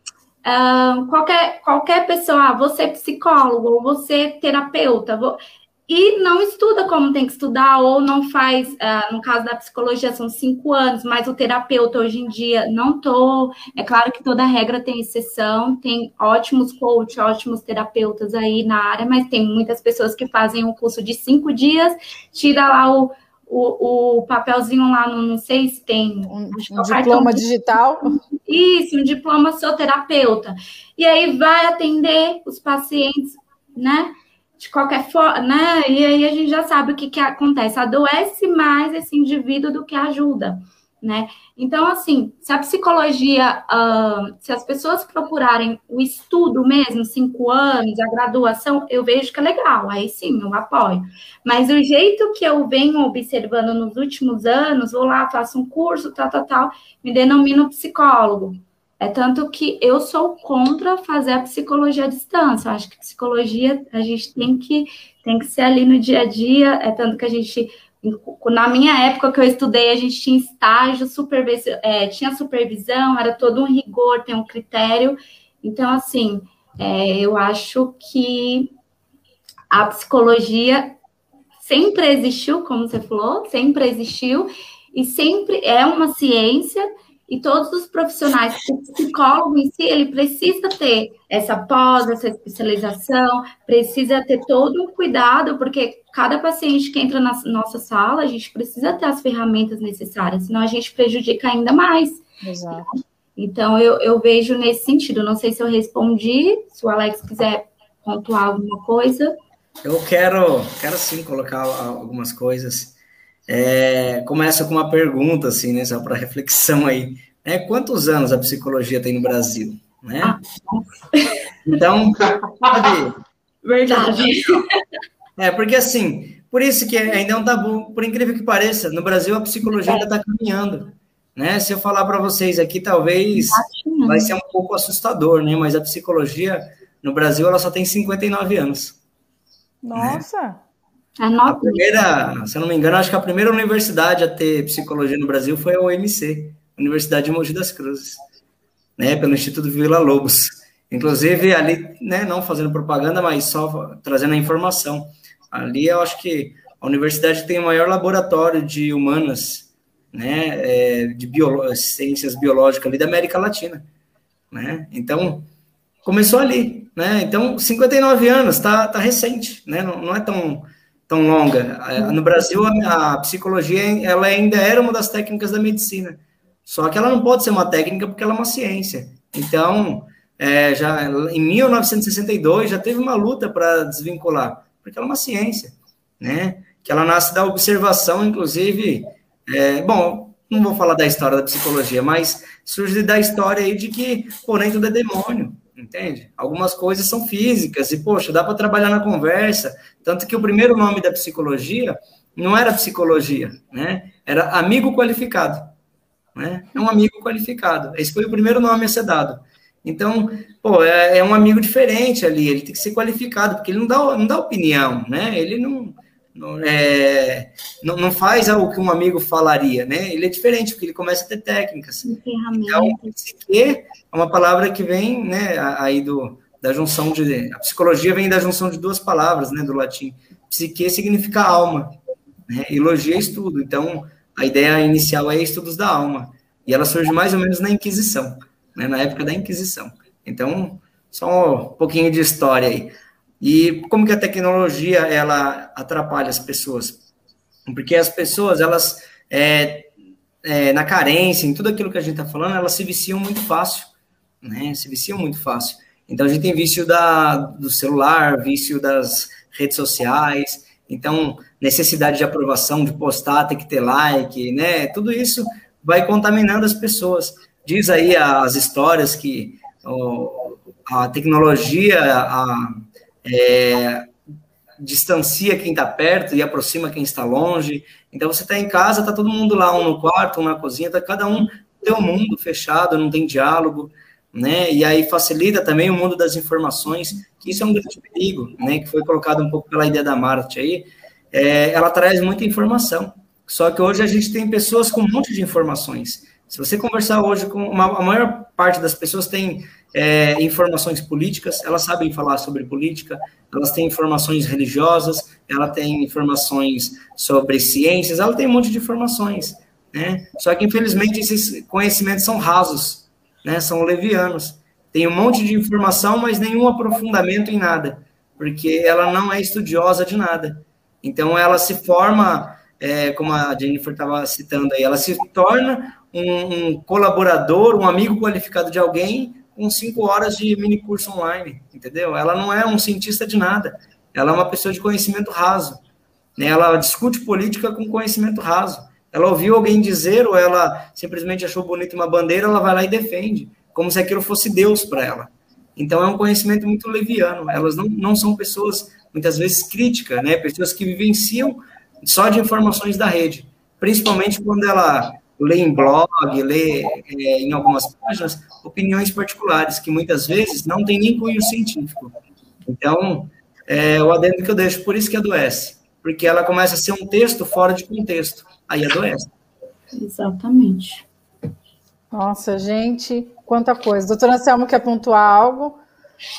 Speaker 3: Uh, qualquer, qualquer pessoa, ah, você é psicólogo, ou você é terapeuta, vou, e não estuda como tem que estudar, ou não faz, uh, no caso da psicologia, são cinco anos, mas o terapeuta hoje em dia não tô. É claro que toda regra tem exceção, tem ótimos coaches, ótimos terapeutas aí na área, mas tem muitas pessoas que fazem um curso de cinco dias, tira lá o, o, o papelzinho lá, não, não sei se tem.
Speaker 1: Um, um diploma digital.
Speaker 3: Isso, um diploma sou terapeuta. E aí vai atender os pacientes, né? De qualquer forma, né? E aí a gente já sabe o que, que acontece. Adoece mais esse indivíduo do que ajuda, né? Então, assim, se a psicologia, uh, se as pessoas procurarem o estudo mesmo, cinco anos, a graduação, eu vejo que é legal, aí sim, eu apoio. Mas o jeito que eu venho observando nos últimos anos, vou lá, faço um curso, tal, tal, tal, me denomino psicólogo. É tanto que eu sou contra fazer a psicologia à distância. Eu acho que psicologia a gente tem que, tem que ser ali no dia a dia. É tanto que a gente, na minha época que eu estudei, a gente tinha estágio, é, tinha supervisão, era todo um rigor, tem um critério. Então, assim, é, eu acho que a psicologia sempre existiu, como você falou, sempre existiu, e sempre é uma ciência e todos os profissionais, o psicólogo em si, ele precisa ter essa pós, essa especialização, precisa ter todo um cuidado, porque cada paciente que entra na nossa sala, a gente precisa ter as ferramentas necessárias, senão a gente prejudica ainda mais. Exato. Então, eu, eu vejo nesse sentido. Não sei se eu respondi, se o Alex quiser pontuar alguma coisa.
Speaker 2: Eu quero, quero sim colocar algumas coisas. É, começa com uma pergunta, assim, né, só para reflexão aí. É, quantos anos a psicologia tem no Brasil? Né? Ah, então,
Speaker 3: pode... Verdade.
Speaker 2: É, porque assim, por isso que ainda é um tabu, por incrível que pareça, no Brasil a psicologia ainda está caminhando. Né? Se eu falar para vocês aqui, talvez vai ser um pouco assustador, né? Mas a psicologia no Brasil ela só tem 59 anos.
Speaker 1: Nossa! Né?
Speaker 2: A primeira, se eu não me engano, acho que a primeira universidade a ter psicologia no Brasil foi a UMC, Universidade de Mogi das Cruzes, né, pelo Instituto Vila Lobos. Inclusive, ali, né, não fazendo propaganda, mas só trazendo a informação. Ali eu acho que a universidade tem o maior laboratório de humanas, né, é, de biolo ciências biológicas ali da América Latina, né? Então, começou ali, né? Então, 59 anos, tá, tá recente, né? Não, não é tão tão longa. No Brasil, a, psicologia ela ainda era uma das técnicas da medicina, só que ela não pode ser uma técnica porque ela é uma ciência. Então, é, já em 1962 já teve uma luta para desvincular, porque ela é uma ciência, né? Que ela nasce da observação, inclusive. É, bom, não vou falar da história da psicologia, mas surge da história aí de que, porém, tudo é demônio, entende? Algumas coisas são físicas e, poxa, dá para trabalhar na conversa. Tanto que o primeiro nome da psicologia não era psicologia, né? Era amigo qualificado, né? É um amigo qualificado. Esse foi o primeiro nome a ser dado. Então, pô, é, é, um amigo diferente ali, ele tem que ser qualificado, porque ele não dá, não dá opinião, né? Ele não, não, é, não, não, faz o que um amigo falaria, né? Ele é diferente, porque ele começa a ter técnicas. Então, psique é uma palavra que vem, né, aí do, da junção de... A psicologia vem da junção de duas palavras, né, do latim. Psique significa alma, né? Elogia é estudo. Então, a ideia inicial é estudos da alma. E ela surge mais ou menos na Inquisição né, na época da Inquisição. Então, só um pouquinho de história aí. E como que a tecnologia ela atrapalha as pessoas? Porque as pessoas, elas, é, é, na carência, em tudo aquilo que a gente está falando, elas se viciam muito fácil, né? Se viciam muito fácil. Então, a gente tem vício da, do celular, vício das redes sociais, então, necessidade de aprovação, de postar, tem que ter like, né? Tudo isso vai contaminando as pessoas. Diz aí as histórias que a tecnologia a, é, distancia quem está perto e aproxima quem está longe. Então você está em casa, está todo mundo lá, um no quarto, um na cozinha, tá cada um tem um mundo fechado, não tem diálogo, né? E aí facilita também o mundo das informações, que isso é um grande perigo, né? Que foi colocado um pouco pela ideia da Marte aí. É, ela traz muita informação. Só que hoje a gente tem pessoas com um monte de informações. Se você conversar hoje com uma, a maior parte das pessoas tem é, informações políticas, elas sabem falar sobre política, elas têm informações religiosas, ela tem informações sobre ciências, ela tem um monte de informações, né? Só que infelizmente esses conhecimentos são rasos, né? São levianos. Tem um monte de informação, mas nenhum aprofundamento em nada, porque ela não é estudiosa de nada. Então ela se forma, é, como a Jennifer estava citando aí, ela se torna um, colaborador, um amigo qualificado de alguém com cinco horas de mini curso online, entendeu? Ela não é um cientista de nada, ela é uma pessoa de conhecimento raso. Né? Ela discute política com conhecimento raso. Ela ouviu alguém dizer ou ela simplesmente achou bonita uma bandeira, ela vai lá e defende, como se aquilo fosse Deus para ela. Então é um conhecimento muito leviano. Elas não, não são pessoas muitas vezes críticas, né? Pessoas que vivenciam só de informações da rede, principalmente quando ela lê em blog, lê é, em algumas páginas, opiniões particulares, que muitas vezes não tem nem cunho científico. Então, é o adendo que eu deixo, por isso que adoece, porque ela começa a ser um texto fora de contexto, aí adoece.
Speaker 3: Exatamente.
Speaker 1: Nossa, gente, quanta coisa. Doutora Anselmo quer pontuar algo?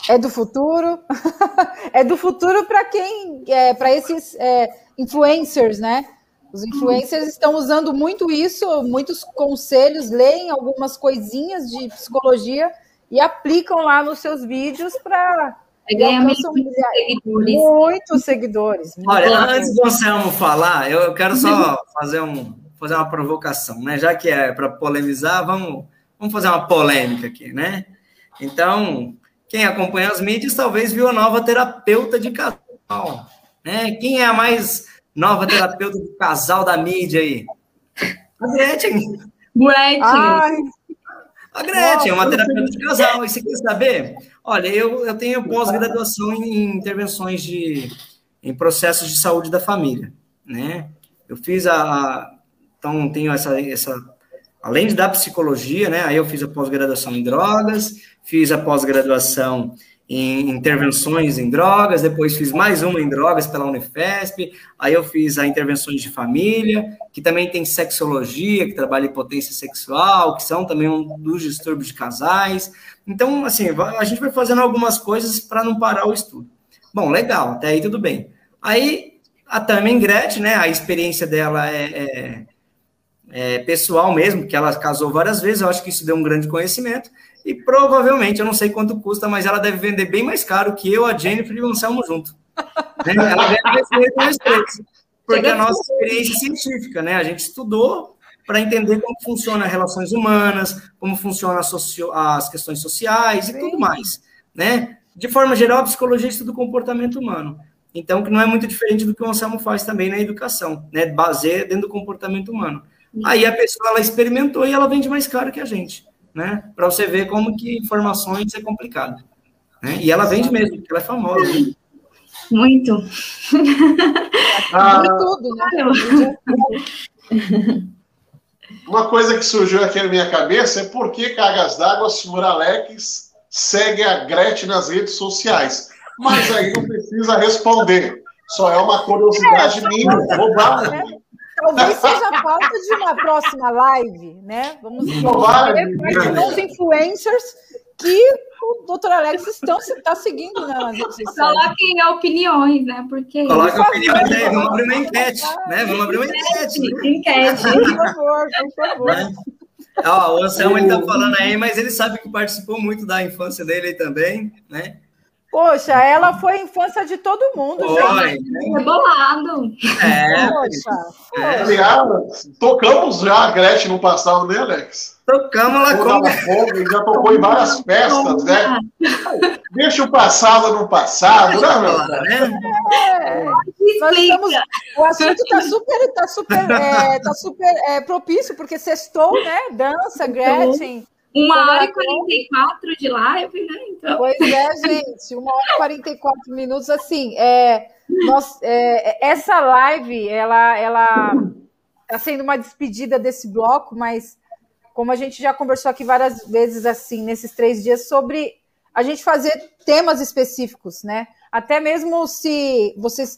Speaker 1: É do futuro? <laughs> é do futuro para quem? É, para esses é, influencers, né? Os influencers estão usando muito isso, muitos conselhos, leem algumas coisinhas de psicologia e aplicam lá nos seus vídeos para
Speaker 3: ganhar muitos seguidores.
Speaker 1: Muitos seguidores.
Speaker 2: Olha, antes do Anselmo falar, eu quero só fazer, um, fazer uma provocação, né? Já que é para polemizar, vamos, vamos fazer uma polêmica aqui, né? Então, quem acompanha as mídias talvez viu a nova terapeuta de casal, né? Quem é a mais Nova terapeuta do casal da mídia aí. A Gretchen.
Speaker 3: Gretchen. Ai.
Speaker 2: A Gretchen é uma terapeuta de casal. E você quer saber? Olha, eu, eu tenho pós-graduação em intervenções de em processos de saúde da família, né? Eu fiz a então tenho essa essa além de dar psicologia, né? Aí eu fiz a pós-graduação em drogas, fiz a pós-graduação em intervenções em drogas, depois fiz mais uma em drogas pela Unifesp, aí eu fiz a intervenções de família, que também tem sexologia, que trabalha em potência sexual, que são também um dos distúrbios de casais. Então, assim, a gente vai fazendo algumas coisas para não parar o estudo. Bom, legal, até aí tudo bem. Aí a Tamen Gretchen, né, a experiência dela é, é, é pessoal mesmo, que ela casou várias vezes, eu acho que isso deu um grande conhecimento. E provavelmente, eu não sei quanto custa, mas ela deve vender bem mais caro que eu, a Jennifer e o Anselmo junto. Né? ela deve vender três, porque a nossa experiência científica, né? A gente estudou para entender como funcionam as relações humanas, como funcionam as, questões sociais e tudo mais, né? De forma geral, a psicologia estuda o comportamento humano. Então, que não é muito diferente do que o Anselmo faz também na educação, né? Baseia dentro do comportamento humano. Aí a pessoa ela experimentou e ela vende mais caro que a gente né? Para você ver como que informações é complicado. Né? E ela vende mesmo, porque ela é famosa. Né?
Speaker 3: Muito.
Speaker 1: Ah, tudo, né?
Speaker 4: Uma coisa que surgiu aqui na minha cabeça é por que Cargas d'Água, senhor Alex, segue a Gretchen nas redes sociais. Mas aí não precisa responder. Só é uma curiosidade é, minha.
Speaker 1: Bobagem. Talvez seja a pauta de uma próxima live, né? Vamos ver os influencers que o doutor Alex estão está seguindo né, nas redes sociais.
Speaker 3: Coloquem opiniões, né? Porque.
Speaker 2: Coloque opiniões aí, vamos abrir uma enquete, né? Vamos abrir uma enquete.
Speaker 3: Enquete.
Speaker 1: Por favor, por favor. Né?
Speaker 2: Ó, o Anselmo ele tá falando aí, mas ele sabe que participou muito da infância dele também, né?
Speaker 1: Poxa, ela foi a infância de todo mundo,
Speaker 3: foi, gente. Né? Rebolado.
Speaker 2: É. Poxa.
Speaker 4: É. Aliás, tocamos já a Gretchen no passado, né, Alex?
Speaker 2: Tocamos lá com.
Speaker 4: Já tocou em várias festas, né? Deixa o passado no passado, né, meu? Né?
Speaker 1: É. Estamos, o assunto está super, tá super, é, tá super é, propício, porque sextou, né? Dança, Gretchen.
Speaker 3: Uma hora e 44 de live, né? Então...
Speaker 1: Pois é, gente, uma hora e 44 minutos, assim, é, nós, é, essa live, ela, ela está sendo uma despedida desse bloco, mas como a gente já conversou aqui várias vezes, assim, nesses três dias, sobre a gente fazer temas específicos, né? Até mesmo se vocês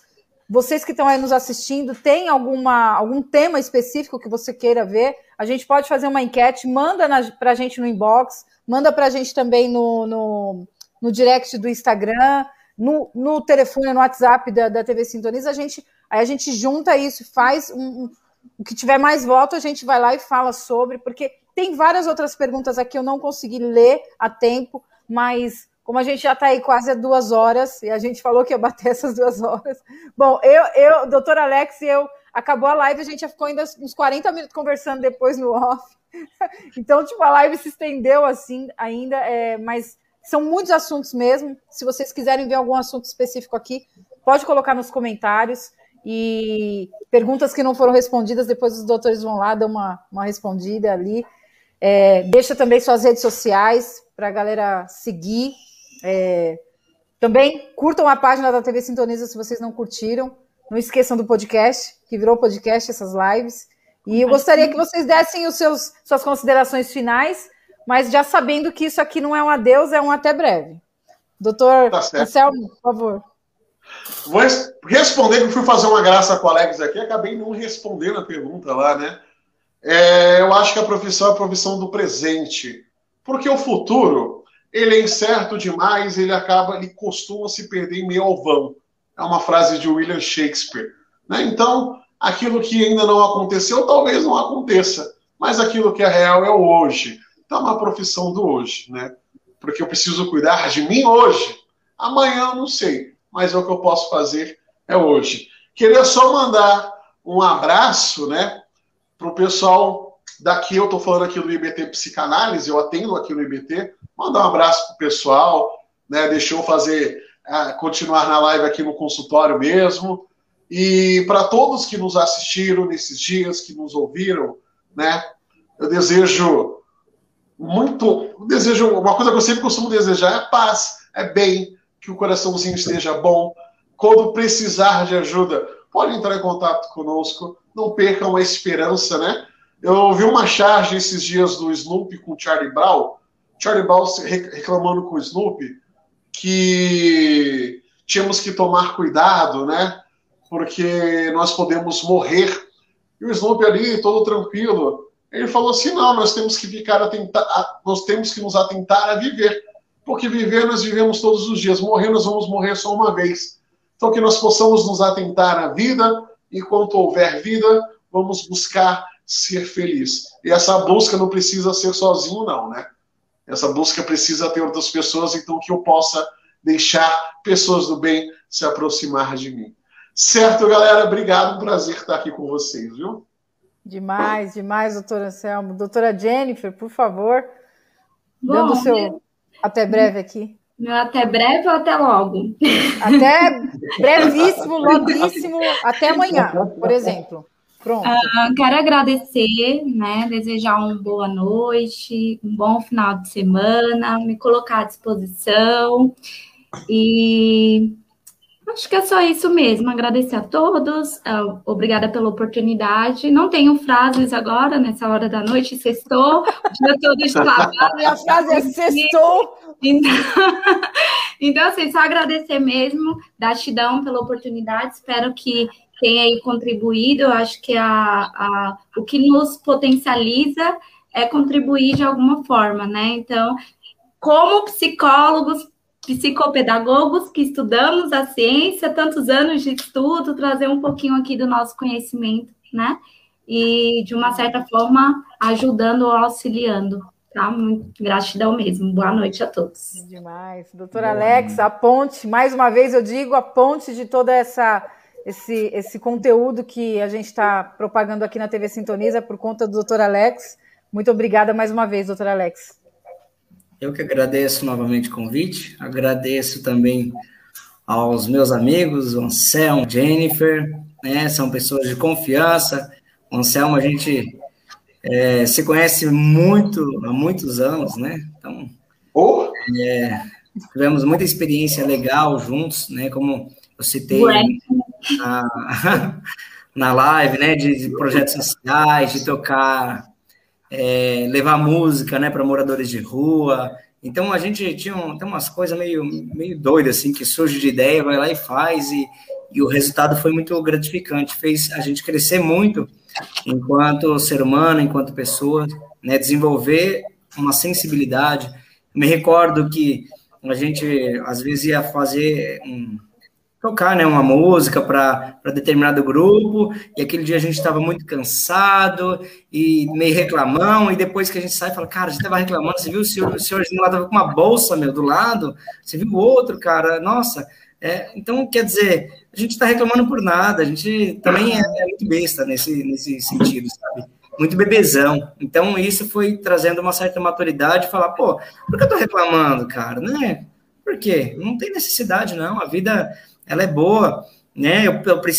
Speaker 1: vocês que estão aí nos assistindo, tem alguma, algum tema específico que você queira ver? A gente pode fazer uma enquete, manda para a gente no inbox, manda para a gente também no, no, no, direct do Instagram, no, no telefone, no WhatsApp da, da TV Sintoniza. A gente, aí a gente junta isso, faz um, um, o que tiver mais voto, a gente vai lá e fala sobre, porque tem várias outras perguntas aqui eu não consegui ler a tempo, mas como a gente já está aí quase duas horas, e a gente falou que ia bater <laughs> essas duas horas. Bom, eu, eu doutor Alex, eu acabou a live, a gente já ficou ainda uns 40 minutos conversando depois no off. <laughs> Então, tipo, a live se estendeu assim ainda, é, mas são muitos assuntos mesmo. Se vocês quiserem ver algum assunto específico aqui, pode colocar nos comentários. E perguntas que não foram respondidas, depois os doutores vão lá, dar uma, uma respondida ali. É, deixa também suas redes sociais para a galera seguir é, também curtam a página da TV Sintoniza se vocês não curtiram. Não esqueçam do podcast, que virou podcast essas lives. E eu gostaria que vocês dessem os seus suas considerações finais, mas já sabendo que isso aqui não é um adeus, é um até breve. Doutor tá Anselmo, por favor.
Speaker 4: Vou responder que eu fui fazer uma graça com o Alex aqui, acabei não respondendo a pergunta lá, né? É, eu acho que a profissão é a profissão do presente, porque o futuro ele é incerto demais, ele acaba, ele costuma se perder em meio ao vão. É uma frase de William Shakespeare. Né? Então, aquilo que ainda não aconteceu, talvez não aconteça, mas aquilo que é real é o hoje. Então, é uma profissão do hoje, né? Porque eu preciso cuidar de mim hoje. Amanhã eu não sei, mas é o que eu posso fazer é hoje. Queria só mandar um abraço, né, para o pessoal daqui. Eu estou falando aqui do IBT Psicanálise, eu atendo aqui no IBT, mandar um abraço para o pessoal, né? Deixou fazer uh, continuar na live aqui no consultório mesmo. E para todos que nos assistiram nesses dias, que nos ouviram, né? Eu desejo muito, eu desejo uma coisa que eu sempre costumo desejar é paz, é bem, que o coraçãozinho esteja bom. Quando precisar de ajuda, pode entrar em contato conosco. Não percam a esperança, né? Eu ouvi uma charge esses dias do Snoopy com o Charlie Brown, Charlie Brown reclamando com o Snoopy que tínhamos que tomar cuidado, né? Porque nós podemos morrer. E o Snoopy ali, todo tranquilo, ele falou assim: não, nós temos que ficar atentar, nós temos que nos atentar a viver. Porque viver nós vivemos todos os dias, morrer nós vamos morrer só uma vez. Então que nós possamos nos atentar à vida, enquanto houver vida, vamos buscar ser feliz. E essa busca não precisa ser sozinho, não, né? Essa busca precisa ter outras pessoas, então que eu possa deixar pessoas do bem se aproximar de mim. Certo, galera? Obrigado, um prazer estar aqui com vocês, viu?
Speaker 1: Demais, demais, doutora Anselmo. Doutora Jennifer, por favor, Bom, dando o seu até breve aqui.
Speaker 3: Meu até breve ou até logo?
Speaker 1: Até brevíssimo, <laughs> loguíssimo, até amanhã, por exemplo.
Speaker 3: Pronto. Uh, quero agradecer, né? Desejar uma boa noite, um bom final de semana, me colocar à disposição. E acho que é só isso mesmo. Agradecer a todos. Uh, obrigada pela oportunidade. Não tenho frases agora, nessa hora da noite, sextou, o dia todo de trabalho. <laughs>
Speaker 1: Minha frase é sextou.
Speaker 3: Então, <laughs> então, assim, só agradecer mesmo, gratidão pela oportunidade. Espero que tenha aí contribuído. Eu acho que a, a, o que nos potencializa é contribuir de alguma forma, né? Então, como psicólogos, psicopedagogos que estudamos a ciência, tantos anos de estudo, trazer um pouquinho aqui do nosso conhecimento, né? E, de uma certa forma, ajudando ou auxiliando. Tá? Muito gratidão mesmo. Boa noite a todos.
Speaker 1: Demais. Doutora Alex, a ponte, mais uma vez eu digo, a ponte de toda essa esse, esse conteúdo que a gente está propagando aqui na TV Sintoniza por conta do doutor Alex. Muito obrigada mais uma vez, doutor Alex.
Speaker 2: Eu que agradeço novamente o convite, agradeço também aos meus amigos, o Anselmo, Jennifer, né, são pessoas de confiança. O Anselmo, a gente é, se conhece muito, há muitos anos, né? Então, oh. é, tivemos muita experiência legal juntos, né? Como eu citei, na, <laughs> na live, né, de, de, projetos sociais, de tocar, é, levar música, né, para moradores de rua. Então a gente tinha um, tem umas coisas meio, meio doidas, assim, que surge de ideia, vai lá e faz, e, e o resultado foi muito gratificante, fez a gente crescer muito enquanto ser humano, enquanto pessoa, né, desenvolver uma sensibilidade. me recordo que a gente às vezes ia fazer um, tocar né, uma música para determinado grupo, e aquele dia a gente estava muito cansado e meio reclamão, e depois que a gente sai, fala, cara, a gente estava reclamando, você viu o senhor, o senhorzinho lá estava com uma bolsa, meu, do lado, você viu o outro, cara, nossa, é, então, quer dizer, a gente está reclamando por nada, a gente também é, é, muito besta nesse, nesse sentido, sabe? Muito bebezão. Então, isso foi trazendo uma certa maturidade, falar, pô, por que eu tô reclamando, cara, né? Por quê? Não tem necessidade, não, a vida ela é boa, né? Eu, eu preciso